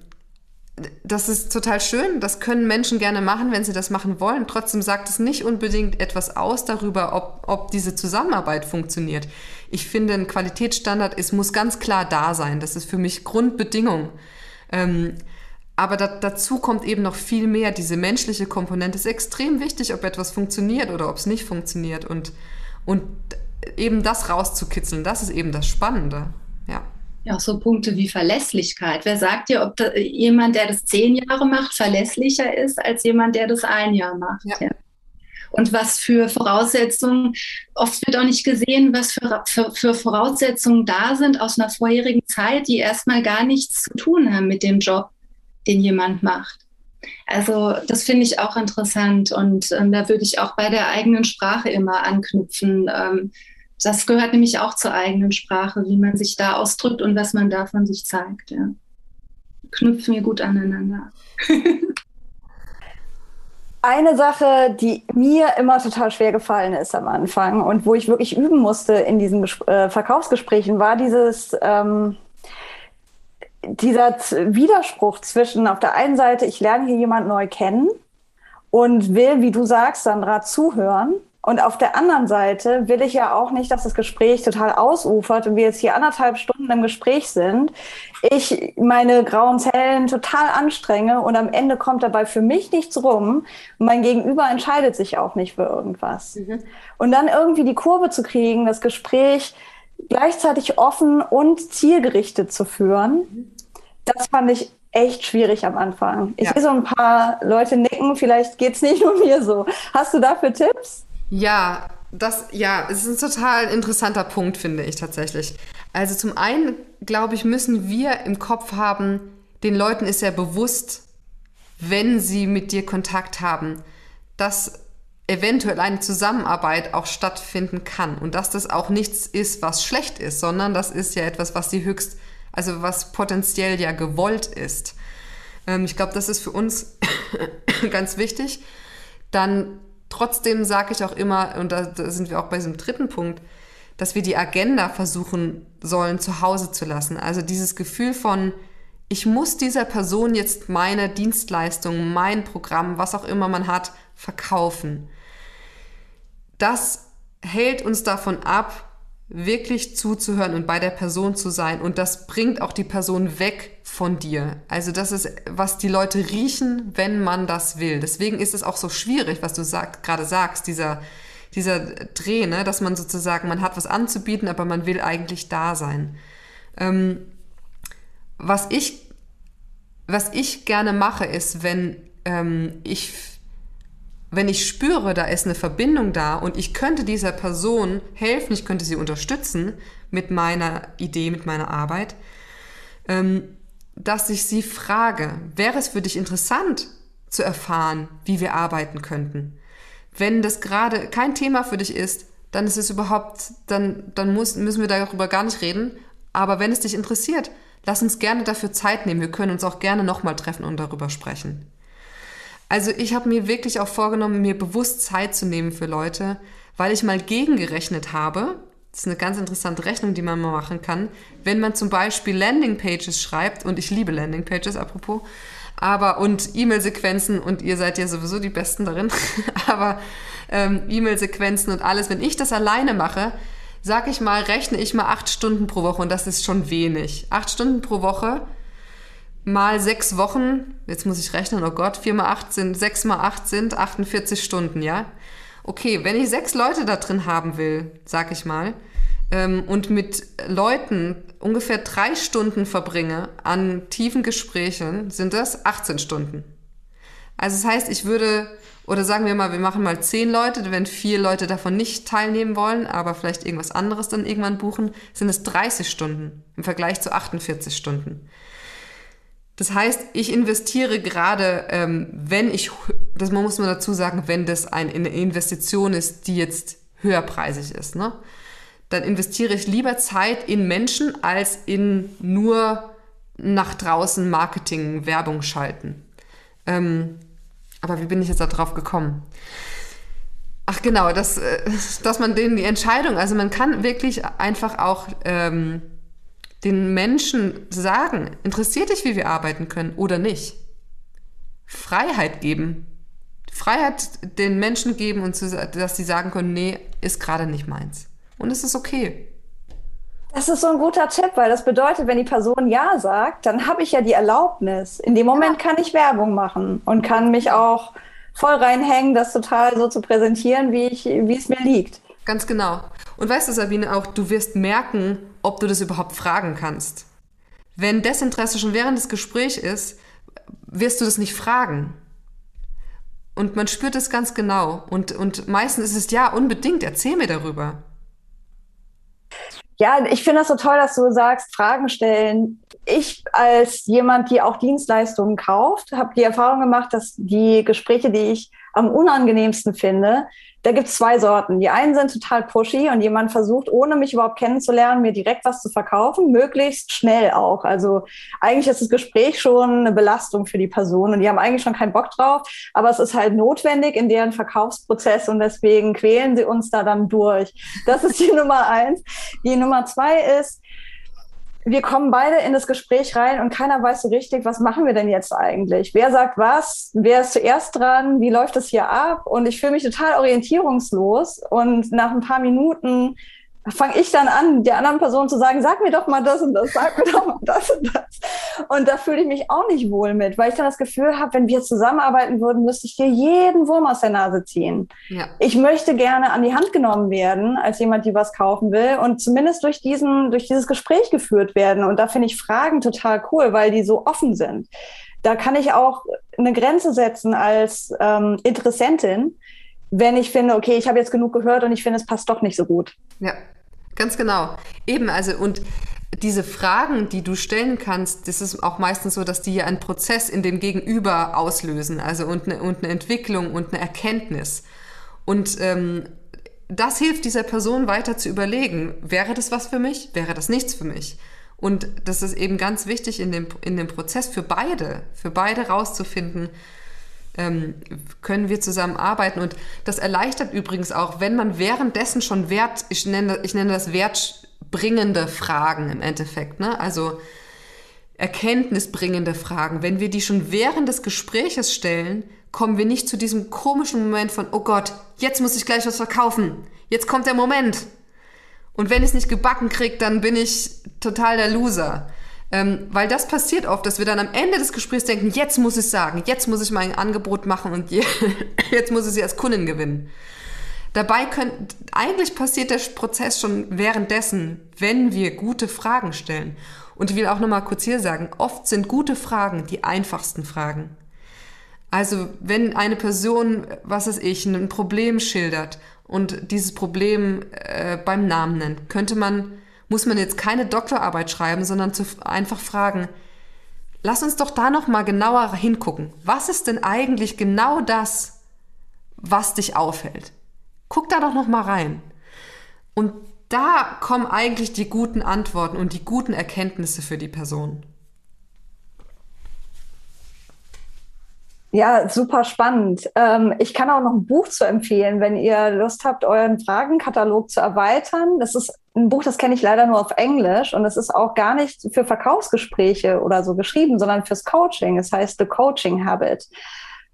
das ist total schön. Das können Menschen gerne machen, wenn sie das machen wollen. Trotzdem sagt es nicht unbedingt etwas aus darüber, ob, ob diese Zusammenarbeit funktioniert. Ich finde, ein Qualitätsstandard ist, muss ganz klar da sein. Das ist für mich Grundbedingung. Ähm, aber da, dazu kommt eben noch viel mehr. Diese menschliche Komponente ist extrem wichtig, ob etwas funktioniert oder ob es nicht funktioniert. Und, und eben das rauszukitzeln, das ist eben das Spannende. Ja. Ja, auch so Punkte wie Verlässlichkeit. Wer sagt dir, ob da, jemand, der das zehn Jahre macht, verlässlicher ist als jemand, der das ein Jahr macht? Ja. Ja. Und was für Voraussetzungen, oft wird auch nicht gesehen, was für, für, für Voraussetzungen da sind aus einer vorherigen Zeit, die erstmal gar nichts zu tun haben mit dem Job, den jemand macht. Also das finde ich auch interessant und ähm, da würde ich auch bei der eigenen Sprache immer anknüpfen. Ähm, das gehört nämlich auch zur eigenen Sprache, wie man sich da ausdrückt und was man da von sich zeigt. Ja. Knüpfen wir gut aneinander. *laughs* Eine Sache, die mir immer total schwer gefallen ist am Anfang und wo ich wirklich üben musste in diesen äh, Verkaufsgesprächen, war dieses ähm, dieser Widerspruch zwischen auf der einen Seite, ich lerne hier jemand neu kennen und will, wie du sagst, Sandra, zuhören und auf der anderen Seite will ich ja auch nicht, dass das Gespräch total ausufert und wir jetzt hier anderthalb Stunden im Gespräch sind. Ich meine grauen Zellen total anstrenge und am Ende kommt dabei für mich nichts rum. Und mein Gegenüber entscheidet sich auch nicht für irgendwas. Mhm. Und dann irgendwie die Kurve zu kriegen, das Gespräch gleichzeitig offen und zielgerichtet zu führen, das fand ich echt schwierig am Anfang. Ich ja. sehe so ein paar Leute nicken, vielleicht geht's nicht *laughs* nur mir so. Hast du dafür Tipps? Ja, das, ja, es ist ein total interessanter Punkt, finde ich tatsächlich. Also zum einen, glaube ich, müssen wir im Kopf haben, den Leuten ist ja bewusst, wenn sie mit dir Kontakt haben, dass eventuell eine Zusammenarbeit auch stattfinden kann und dass das auch nichts ist, was schlecht ist, sondern das ist ja etwas, was die höchst, also was potenziell ja gewollt ist. Ähm, ich glaube, das ist für uns *coughs* ganz wichtig. Dann trotzdem sage ich auch immer, und da, da sind wir auch bei diesem dritten Punkt, dass wir die Agenda versuchen sollen zu Hause zu lassen. Also dieses Gefühl von, ich muss dieser Person jetzt meine Dienstleistung, mein Programm, was auch immer man hat, verkaufen. Das hält uns davon ab, wirklich zuzuhören und bei der Person zu sein. Und das bringt auch die Person weg von dir. Also das ist, was die Leute riechen, wenn man das will. Deswegen ist es auch so schwierig, was du sag, gerade sagst, dieser, dieser Dreh, ne? dass man sozusagen, man hat was anzubieten, aber man will eigentlich da sein. Ähm, was ich, was ich gerne mache, ist, wenn ähm, ich wenn ich spüre, da ist eine Verbindung da und ich könnte dieser Person helfen, ich könnte sie unterstützen mit meiner Idee, mit meiner Arbeit, ähm, dass ich sie frage, wäre es für dich interessant zu erfahren, wie wir arbeiten könnten? Wenn das gerade kein Thema für dich ist, dann ist es überhaupt, dann, dann muss, müssen wir darüber gar nicht reden. Aber wenn es dich interessiert, lass uns gerne dafür Zeit nehmen. Wir können uns auch gerne nochmal treffen und darüber sprechen. Also ich habe mir wirklich auch vorgenommen, mir bewusst Zeit zu nehmen für Leute, weil ich mal gegengerechnet habe. Das ist eine ganz interessante Rechnung, die man mal machen kann. Wenn man zum Beispiel Landingpages schreibt, und ich liebe Landingpages, apropos, aber und E-Mail-Sequenzen, und ihr seid ja sowieso die Besten darin, *laughs* aber ähm, E-Mail-Sequenzen und alles, wenn ich das alleine mache, sag ich mal, rechne ich mal acht Stunden pro Woche und das ist schon wenig. Acht Stunden pro Woche mal sechs Wochen, jetzt muss ich rechnen, oh Gott, vier mal acht sind, sechs mal acht sind 48 Stunden, ja? Okay, wenn ich sechs Leute da drin haben will, sag ich mal, ähm, und mit Leuten ungefähr drei Stunden verbringe an tiefen Gesprächen, sind das 18 Stunden. Also das heißt, ich würde, oder sagen wir mal, wir machen mal zehn Leute, wenn vier Leute davon nicht teilnehmen wollen, aber vielleicht irgendwas anderes dann irgendwann buchen, sind es 30 Stunden im Vergleich zu 48 Stunden. Das heißt, ich investiere gerade, ähm, wenn ich, das muss man dazu sagen, wenn das eine Investition ist, die jetzt höherpreisig ist, ne? dann investiere ich lieber Zeit in Menschen als in nur nach draußen Marketing, Werbung schalten. Ähm, aber wie bin ich jetzt da drauf gekommen? Ach genau, dass, äh, *laughs* dass man denen die Entscheidung, also man kann wirklich einfach auch ähm, den Menschen sagen, interessiert dich, wie wir arbeiten können oder nicht. Freiheit geben. Freiheit den Menschen geben und zu, dass sie sagen können, nee, ist gerade nicht meins. Und es ist okay. Das ist so ein guter Tipp, weil das bedeutet, wenn die Person Ja sagt, dann habe ich ja die Erlaubnis. In dem Moment kann ich Werbung machen und kann mich auch voll reinhängen, das total so zu präsentieren, wie, ich, wie es mir liegt. Ganz genau. Und weißt du, Sabine, auch du wirst merken, ob du das überhaupt fragen kannst. Wenn Desinteresse schon während des Gesprächs ist, wirst du das nicht fragen. Und man spürt es ganz genau. Und, und meistens ist es ja unbedingt, erzähl mir darüber. Ja, ich finde das so toll, dass du sagst, Fragen stellen. Ich als jemand, die auch Dienstleistungen kauft, habe die Erfahrung gemacht, dass die Gespräche, die ich am unangenehmsten finde, da gibt es zwei Sorten. Die einen sind total pushy und jemand versucht, ohne mich überhaupt kennenzulernen, mir direkt was zu verkaufen, möglichst schnell auch. Also eigentlich ist das Gespräch schon eine Belastung für die Person und die haben eigentlich schon keinen Bock drauf, aber es ist halt notwendig in deren Verkaufsprozess und deswegen quälen sie uns da dann durch. Das ist die *laughs* Nummer eins. Die Nummer zwei ist, wir kommen beide in das Gespräch rein und keiner weiß so richtig, was machen wir denn jetzt eigentlich? Wer sagt was? Wer ist zuerst dran? Wie läuft es hier ab? Und ich fühle mich total orientierungslos und nach ein paar Minuten fange ich dann an, der anderen Person zu sagen, sag mir doch mal das und das, sag mir doch mal das und das. Und da fühle ich mich auch nicht wohl mit, weil ich dann das Gefühl habe, wenn wir zusammenarbeiten würden, müsste ich dir jeden Wurm aus der Nase ziehen. Ja. Ich möchte gerne an die Hand genommen werden, als jemand, die was kaufen will und zumindest durch diesen, durch dieses Gespräch geführt werden. Und da finde ich Fragen total cool, weil die so offen sind. Da kann ich auch eine Grenze setzen als ähm, Interessentin, wenn ich finde, okay, ich habe jetzt genug gehört und ich finde, es passt doch nicht so gut. Ja, Ganz genau. Eben, also und diese Fragen, die du stellen kannst, das ist auch meistens so, dass die ja einen Prozess in dem Gegenüber auslösen, also und eine, und eine Entwicklung und eine Erkenntnis. Und ähm, das hilft dieser Person weiter zu überlegen, wäre das was für mich, wäre das nichts für mich. Und das ist eben ganz wichtig in dem, in dem Prozess für beide, für beide rauszufinden, ähm, können wir zusammen arbeiten. Und das erleichtert übrigens auch, wenn man währenddessen schon Wert, ich nenne, ich nenne das wertbringende Fragen im Endeffekt, ne? also erkenntnisbringende Fragen. Wenn wir die schon während des Gespräches stellen, kommen wir nicht zu diesem komischen Moment von, oh Gott, jetzt muss ich gleich was verkaufen. Jetzt kommt der Moment. Und wenn ich es nicht gebacken kriege, dann bin ich total der Loser. Ähm, weil das passiert oft, dass wir dann am Ende des Gesprächs denken, jetzt muss ich sagen, jetzt muss ich mein Angebot machen und je, *laughs* jetzt muss ich sie als Kundin gewinnen. Dabei können, eigentlich passiert der Prozess schon währenddessen, wenn wir gute Fragen stellen. Und ich will auch nochmal kurz hier sagen, oft sind gute Fragen die einfachsten Fragen. Also wenn eine Person, was weiß ich, ein Problem schildert und dieses Problem äh, beim Namen nennt, könnte man muss man jetzt keine Doktorarbeit schreiben, sondern zu, einfach fragen, lass uns doch da noch mal genauer hingucken. Was ist denn eigentlich genau das, was dich aufhält? Guck da doch noch mal rein. Und da kommen eigentlich die guten Antworten und die guten Erkenntnisse für die Person. Ja, super spannend. Ähm, ich kann auch noch ein Buch zu empfehlen, wenn ihr Lust habt, euren Fragenkatalog zu erweitern. Das ist ein Buch, das kenne ich leider nur auf Englisch und es ist auch gar nicht für Verkaufsgespräche oder so geschrieben, sondern fürs Coaching. Es heißt The Coaching Habit.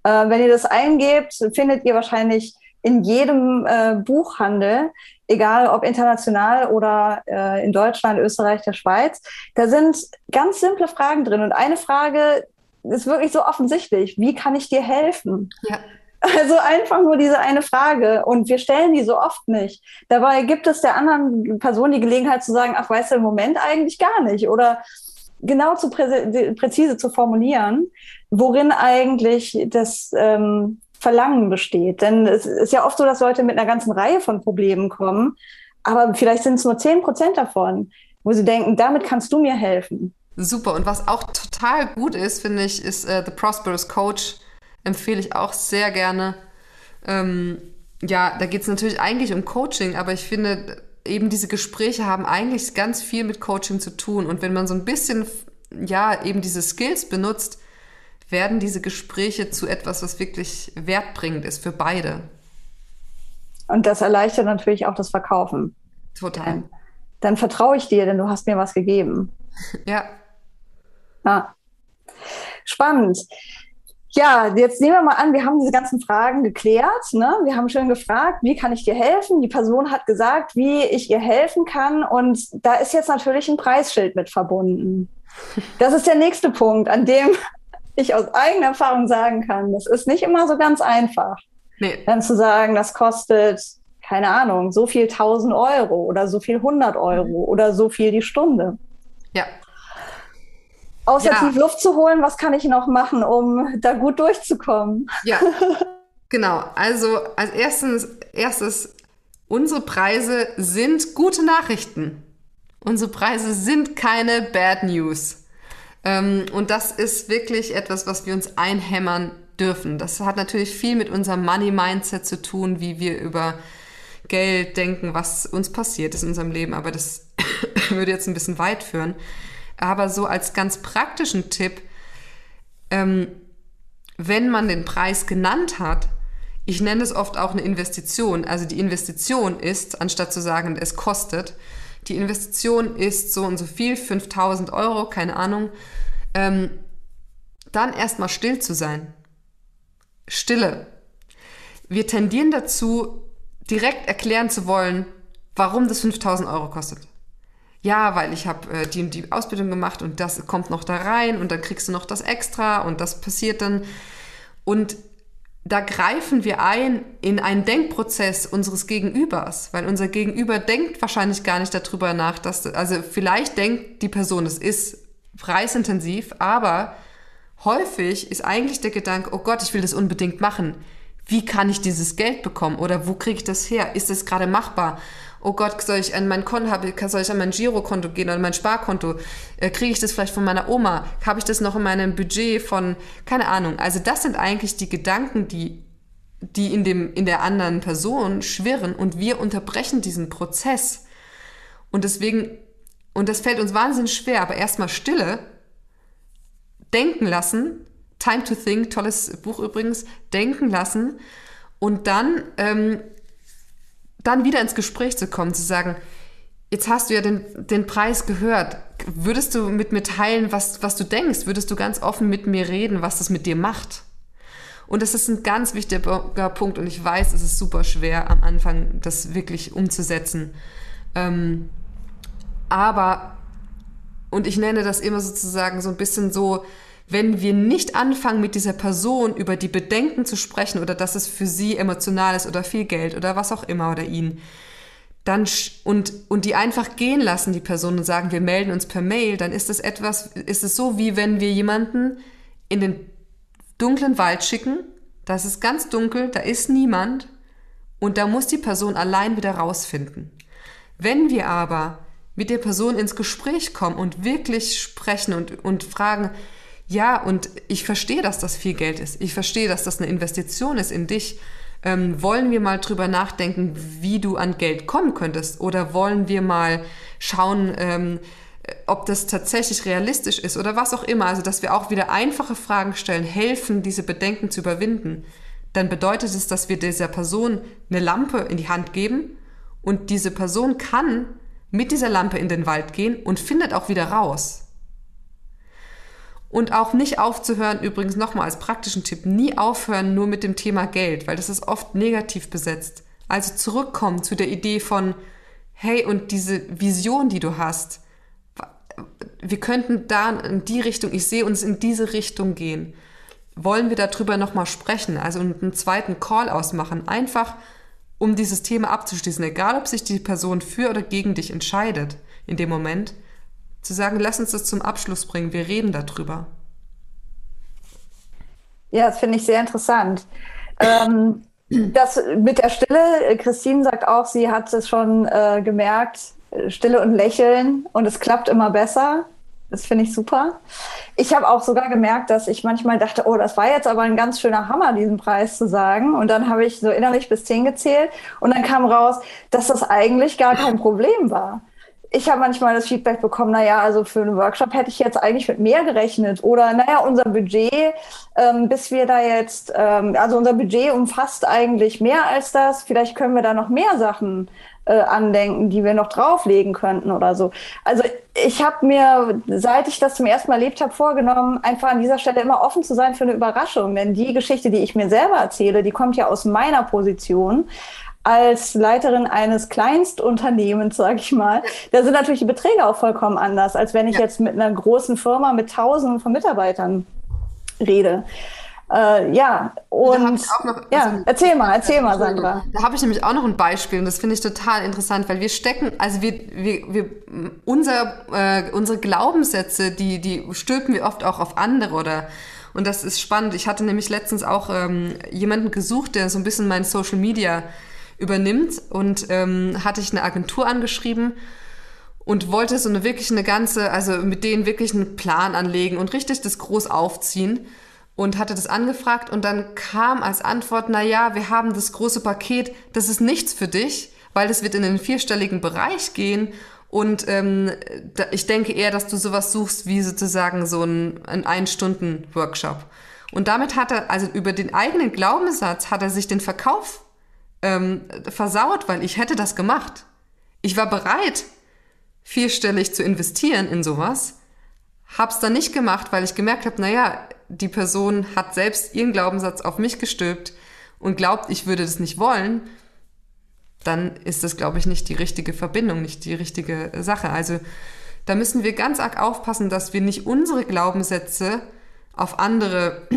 Äh, wenn ihr das eingebt, findet ihr wahrscheinlich in jedem äh, Buchhandel, egal ob international oder äh, in Deutschland, Österreich, der Schweiz. Da sind ganz simple Fragen drin. Und eine Frage ist wirklich so offensichtlich. Wie kann ich dir helfen? Ja. Also einfach nur diese eine Frage. Und wir stellen die so oft nicht. Dabei gibt es der anderen Person die Gelegenheit zu sagen, ach, weißt du, im Moment eigentlich gar nicht. Oder genau zu prä präzise zu formulieren, worin eigentlich das ähm, Verlangen besteht. Denn es ist ja oft so, dass Leute mit einer ganzen Reihe von Problemen kommen, aber vielleicht sind es nur zehn Prozent davon, wo sie denken, damit kannst du mir helfen. Super. Und was auch total gut ist, finde ich, ist äh, The Prosperous Coach empfehle ich auch sehr gerne. Ähm, ja, da geht es natürlich eigentlich um Coaching, aber ich finde, eben diese Gespräche haben eigentlich ganz viel mit Coaching zu tun. Und wenn man so ein bisschen, ja, eben diese Skills benutzt, werden diese Gespräche zu etwas, was wirklich wertbringend ist für beide. Und das erleichtert natürlich auch das Verkaufen. Total. Dann, dann vertraue ich dir, denn du hast mir was gegeben. Ja. Ja. Spannend. Ja, jetzt nehmen wir mal an, wir haben diese ganzen Fragen geklärt. Ne? Wir haben schön gefragt, wie kann ich dir helfen? Die Person hat gesagt, wie ich ihr helfen kann. Und da ist jetzt natürlich ein Preisschild mit verbunden. Das ist der nächste Punkt, an dem *laughs* ich aus eigener Erfahrung sagen kann, das ist nicht immer so ganz einfach. Nee. Dann zu sagen, das kostet, keine Ahnung, so viel 1000 Euro oder so viel 100 Euro oder so viel die Stunde. Ja, außer ja. tief Luft zu holen, was kann ich noch machen, um da gut durchzukommen? Ja, *laughs* genau. Also als erstes, erstes, unsere Preise sind gute Nachrichten. Unsere Preise sind keine Bad News. Ähm, und das ist wirklich etwas, was wir uns einhämmern dürfen. Das hat natürlich viel mit unserem Money-Mindset zu tun, wie wir über Geld denken, was uns passiert ist in unserem Leben. Aber das *coughs* würde jetzt ein bisschen weit führen. Aber so als ganz praktischen Tipp, ähm, wenn man den Preis genannt hat, ich nenne es oft auch eine Investition. Also die Investition ist, anstatt zu sagen, es kostet, die Investition ist so und so viel, 5000 Euro, keine Ahnung, ähm, dann erstmal still zu sein. Stille. Wir tendieren dazu, direkt erklären zu wollen, warum das 5000 Euro kostet ja, weil ich habe äh, die und die Ausbildung gemacht und das kommt noch da rein und dann kriegst du noch das extra und das passiert dann. Und da greifen wir ein in einen Denkprozess unseres Gegenübers, weil unser Gegenüber denkt wahrscheinlich gar nicht darüber nach, dass, also vielleicht denkt die Person, es ist preisintensiv, aber häufig ist eigentlich der Gedanke, oh Gott, ich will das unbedingt machen. Wie kann ich dieses Geld bekommen? Oder wo kriege ich das her? Ist das gerade machbar? oh Gott, soll ich an mein Konto, soll ich an mein Girokonto gehen oder mein Sparkonto? Äh, Kriege ich das vielleicht von meiner Oma? Habe ich das noch in meinem Budget von, keine Ahnung. Also das sind eigentlich die Gedanken, die die in, dem, in der anderen Person schwirren und wir unterbrechen diesen Prozess. Und deswegen, und das fällt uns wahnsinnig schwer, aber erstmal Stille, denken lassen, Time to Think, tolles Buch übrigens, denken lassen und dann, ähm, dann wieder ins Gespräch zu kommen, zu sagen, jetzt hast du ja den, den Preis gehört. Würdest du mit mir teilen, was, was du denkst? Würdest du ganz offen mit mir reden, was das mit dir macht? Und das ist ein ganz wichtiger Punkt und ich weiß, es ist super schwer am Anfang, das wirklich umzusetzen. Ähm, aber, und ich nenne das immer sozusagen so ein bisschen so, wenn wir nicht anfangen, mit dieser Person über die Bedenken zu sprechen oder dass es für sie emotional ist oder viel Geld oder was auch immer oder ihn, dann und, und die einfach gehen lassen, die Person, und sagen, wir melden uns per Mail, dann ist es etwas, ist es so, wie wenn wir jemanden in den dunklen Wald schicken, das ist ganz dunkel, da ist niemand und da muss die Person allein wieder rausfinden. Wenn wir aber mit der Person ins Gespräch kommen und wirklich sprechen und, und fragen, ja, und ich verstehe, dass das viel Geld ist. Ich verstehe, dass das eine Investition ist in dich. Ähm, wollen wir mal drüber nachdenken, wie du an Geld kommen könntest? Oder wollen wir mal schauen, ähm, ob das tatsächlich realistisch ist oder was auch immer, also dass wir auch wieder einfache Fragen stellen, helfen, diese Bedenken zu überwinden, dann bedeutet es, dass wir dieser Person eine Lampe in die Hand geben und diese Person kann mit dieser Lampe in den Wald gehen und findet auch wieder raus. Und auch nicht aufzuhören, übrigens nochmal als praktischen Tipp, nie aufhören nur mit dem Thema Geld, weil das ist oft negativ besetzt. Also zurückkommen zu der Idee von, hey, und diese Vision, die du hast, wir könnten da in die Richtung, ich sehe uns in diese Richtung gehen. Wollen wir darüber nochmal sprechen, also einen zweiten Call ausmachen, einfach um dieses Thema abzuschließen, egal ob sich die Person für oder gegen dich entscheidet in dem Moment, zu sagen, lass uns das zum Abschluss bringen, wir reden darüber. Ja, das finde ich sehr interessant. Ähm, das mit der Stille, Christine sagt auch, sie hat es schon äh, gemerkt, Stille und Lächeln und es klappt immer besser. Das finde ich super. Ich habe auch sogar gemerkt, dass ich manchmal dachte, oh, das war jetzt aber ein ganz schöner Hammer, diesen Preis zu sagen. Und dann habe ich so innerlich bis zehn gezählt und dann kam raus, dass das eigentlich gar kein Problem war. Ich habe manchmal das Feedback bekommen, naja, also für einen Workshop hätte ich jetzt eigentlich mit mehr gerechnet. Oder naja, unser Budget, ähm, bis wir da jetzt, ähm, also unser Budget umfasst eigentlich mehr als das. Vielleicht können wir da noch mehr Sachen äh, andenken, die wir noch drauflegen könnten oder so. Also ich habe mir, seit ich das zum ersten Mal erlebt habe, vorgenommen, einfach an dieser Stelle immer offen zu sein für eine Überraschung. Denn die Geschichte, die ich mir selber erzähle, die kommt ja aus meiner Position als Leiterin eines Kleinstunternehmens, sage ich mal, da sind natürlich die Beträge auch vollkommen anders, als wenn ich ja. jetzt mit einer großen Firma mit Tausenden von Mitarbeitern rede. Äh, ja, und noch, ja, also, erzähl mal, erzähl mal, Sandra. Da habe ich nämlich auch noch ein Beispiel und das finde ich total interessant, weil wir stecken, also wir, wir, wir unser, äh, unsere Glaubenssätze, die, die stülpen wir oft auch auf andere oder und das ist spannend. Ich hatte nämlich letztens auch ähm, jemanden gesucht, der so ein bisschen mein Social Media übernimmt und ähm, hatte ich eine Agentur angeschrieben und wollte so eine wirklich eine ganze, also mit denen wirklich einen Plan anlegen und richtig das groß aufziehen und hatte das angefragt und dann kam als Antwort, na ja, wir haben das große Paket, das ist nichts für dich, weil es wird in den vierstelligen Bereich gehen und ähm, da, ich denke eher, dass du sowas suchst wie sozusagen so ein, ein Ein-Stunden-Workshop. Und damit hat er, also über den eigenen Glaubenssatz hat er sich den Verkauf ähm, versaut, weil ich hätte das gemacht. Ich war bereit, vierstellig zu investieren in sowas, hab's dann nicht gemacht, weil ich gemerkt habe, naja, die Person hat selbst ihren Glaubenssatz auf mich gestülpt und glaubt, ich würde das nicht wollen, dann ist das, glaube ich, nicht die richtige Verbindung, nicht die richtige Sache. Also da müssen wir ganz arg aufpassen, dass wir nicht unsere Glaubenssätze auf andere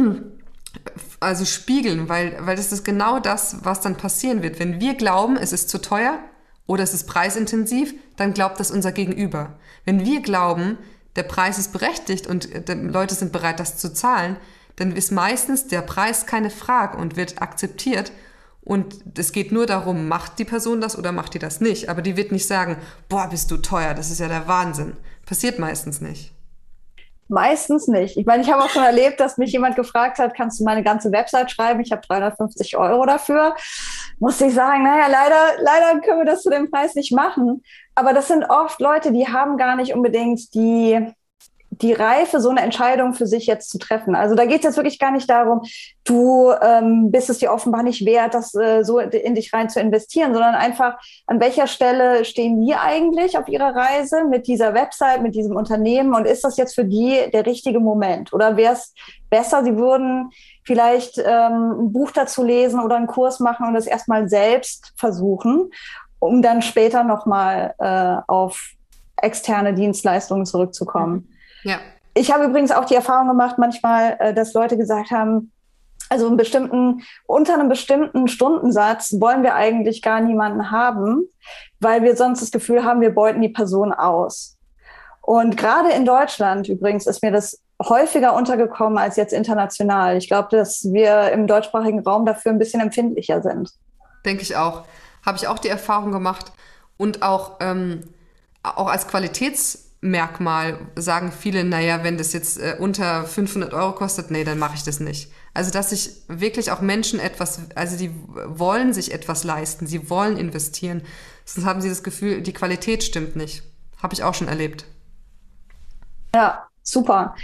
also spiegeln, weil, weil das ist genau das, was dann passieren wird. Wenn wir glauben, es ist zu teuer oder es ist preisintensiv, dann glaubt das unser Gegenüber. Wenn wir glauben, der Preis ist berechtigt und äh, Leute sind bereit, das zu zahlen, dann ist meistens der Preis keine Frage und wird akzeptiert. Und es geht nur darum, macht die Person das oder macht die das nicht. Aber die wird nicht sagen, boah, bist du teuer, das ist ja der Wahnsinn. Passiert meistens nicht. Meistens nicht. Ich meine, ich habe auch schon erlebt, dass mich jemand gefragt hat, kannst du meine ganze Website schreiben? Ich habe 350 Euro dafür. Musste ich sagen, naja, leider, leider können wir das zu dem Preis nicht machen. Aber das sind oft Leute, die haben gar nicht unbedingt die, die Reife, so eine Entscheidung für sich jetzt zu treffen. Also da geht es jetzt wirklich gar nicht darum, du ähm, bist es dir offenbar nicht wert, das äh, so in dich rein zu investieren, sondern einfach, an welcher Stelle stehen die eigentlich auf ihrer Reise mit dieser Website, mit diesem Unternehmen und ist das jetzt für die der richtige Moment? Oder wäre es besser, sie würden vielleicht ähm, ein Buch dazu lesen oder einen Kurs machen und das erstmal selbst versuchen, um dann später nochmal äh, auf externe Dienstleistungen zurückzukommen. Ja. Ich habe übrigens auch die Erfahrung gemacht, manchmal, äh, dass Leute gesagt haben, also einen bestimmten, unter einem bestimmten Stundensatz wollen wir eigentlich gar niemanden haben, weil wir sonst das Gefühl haben, wir beuten die Person aus. Und gerade in Deutschland übrigens ist mir das häufiger untergekommen als jetzt international. Ich glaube, dass wir im deutschsprachigen Raum dafür ein bisschen empfindlicher sind. Denke ich auch. Habe ich auch die Erfahrung gemacht. Und auch, ähm, auch als Qualitäts- Merkmal sagen viele, naja, wenn das jetzt äh, unter 500 Euro kostet, nee, dann mache ich das nicht. Also, dass sich wirklich auch Menschen etwas, also die wollen sich etwas leisten, sie wollen investieren. Sonst haben sie das Gefühl, die Qualität stimmt nicht. Habe ich auch schon erlebt. Ja, super.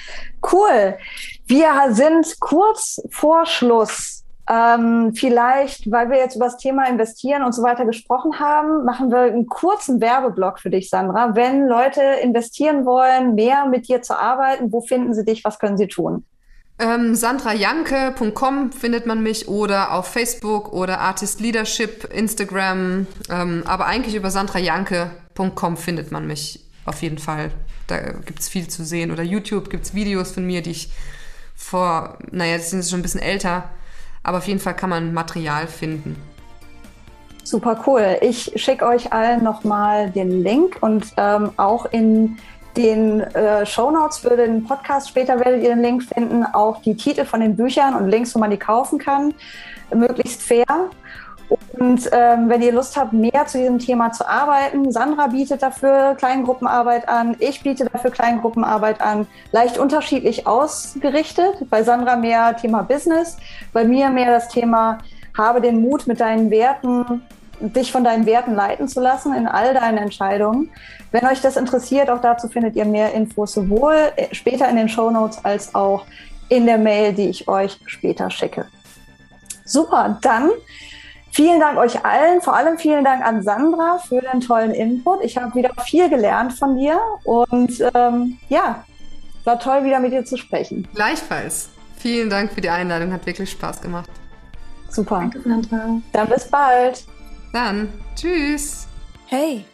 Cool. Wir sind kurz vor Schluss. Ähm, vielleicht, weil wir jetzt über das Thema Investieren und so weiter gesprochen haben, machen wir einen kurzen Werbeblock für dich, Sandra. Wenn Leute investieren wollen, mehr mit dir zu arbeiten, wo finden sie dich? Was können sie tun? Ähm, sandrajanke.com findet man mich oder auf Facebook oder Artist Leadership, Instagram. Ähm, aber eigentlich über sandrajanke.com findet man mich auf jeden Fall. Da gibt es viel zu sehen. Oder YouTube gibt es Videos von mir, die ich vor, naja, das sind schon ein bisschen älter, aber auf jeden Fall kann man Material finden. Super cool. Ich schicke euch allen nochmal den Link und ähm, auch in den äh, Show Notes für den Podcast später werdet ihr den Link finden, auch die Titel von den Büchern und Links, wo man die kaufen kann, möglichst fair. Und ähm, wenn ihr Lust habt, mehr zu diesem Thema zu arbeiten, Sandra bietet dafür Kleingruppenarbeit an, ich biete dafür Kleingruppenarbeit an, leicht unterschiedlich ausgerichtet. Bei Sandra mehr Thema Business, bei mir mehr das Thema, habe den Mut mit deinen Werten, dich von deinen Werten leiten zu lassen in all deinen Entscheidungen. Wenn euch das interessiert, auch dazu findet ihr mehr Infos sowohl später in den Show Notes als auch in der Mail, die ich euch später schicke. Super, dann Vielen Dank euch allen, vor allem vielen Dank an Sandra für den tollen Input. Ich habe wieder viel gelernt von dir und ähm, ja, war toll, wieder mit dir zu sprechen. Gleichfalls. Vielen Dank für die Einladung, hat wirklich Spaß gemacht. Super. Danke, Sandra. Dann bis bald. Dann, tschüss. Hey,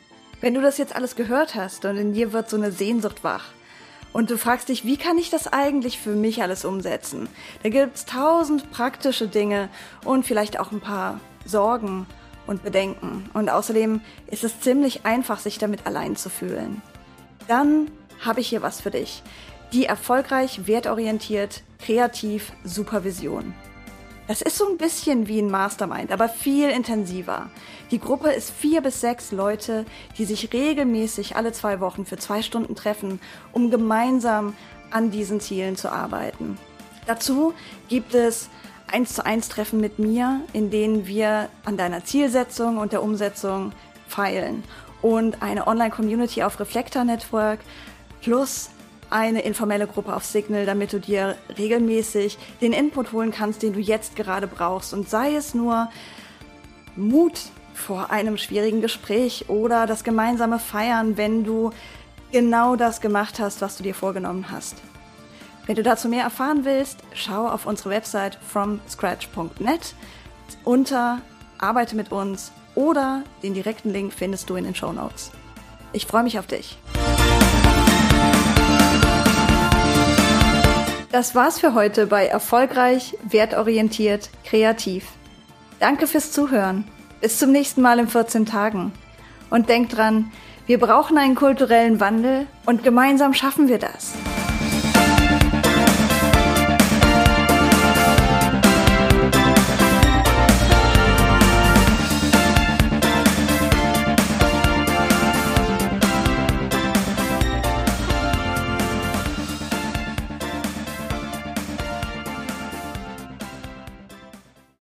wenn du das jetzt alles gehört hast und in dir wird so eine Sehnsucht wach, und du fragst dich, wie kann ich das eigentlich für mich alles umsetzen? Da gibt es tausend praktische Dinge und vielleicht auch ein paar Sorgen und Bedenken. Und außerdem ist es ziemlich einfach, sich damit allein zu fühlen. Dann habe ich hier was für dich. Die erfolgreich, wertorientiert, kreativ Supervision. Das ist so ein bisschen wie ein Mastermind, aber viel intensiver. Die Gruppe ist vier bis sechs Leute, die sich regelmäßig alle zwei Wochen für zwei Stunden treffen, um gemeinsam an diesen Zielen zu arbeiten. Dazu gibt es eins zu eins Treffen mit mir, in denen wir an deiner Zielsetzung und der Umsetzung feilen. Und eine Online-Community auf Reflektor Network plus eine informelle Gruppe auf Signal, damit du dir regelmäßig den Input holen kannst, den du jetzt gerade brauchst. Und sei es nur Mut vor einem schwierigen Gespräch oder das gemeinsame Feiern, wenn du genau das gemacht hast, was du dir vorgenommen hast. Wenn du dazu mehr erfahren willst, schau auf unsere Website fromscratch.net unter Arbeite mit uns oder den direkten Link findest du in den Show Notes. Ich freue mich auf dich. Das war's für heute bei Erfolgreich, Wertorientiert, Kreativ. Danke fürs Zuhören. Bis zum nächsten Mal in 14 Tagen. Und denk dran, wir brauchen einen kulturellen Wandel und gemeinsam schaffen wir das.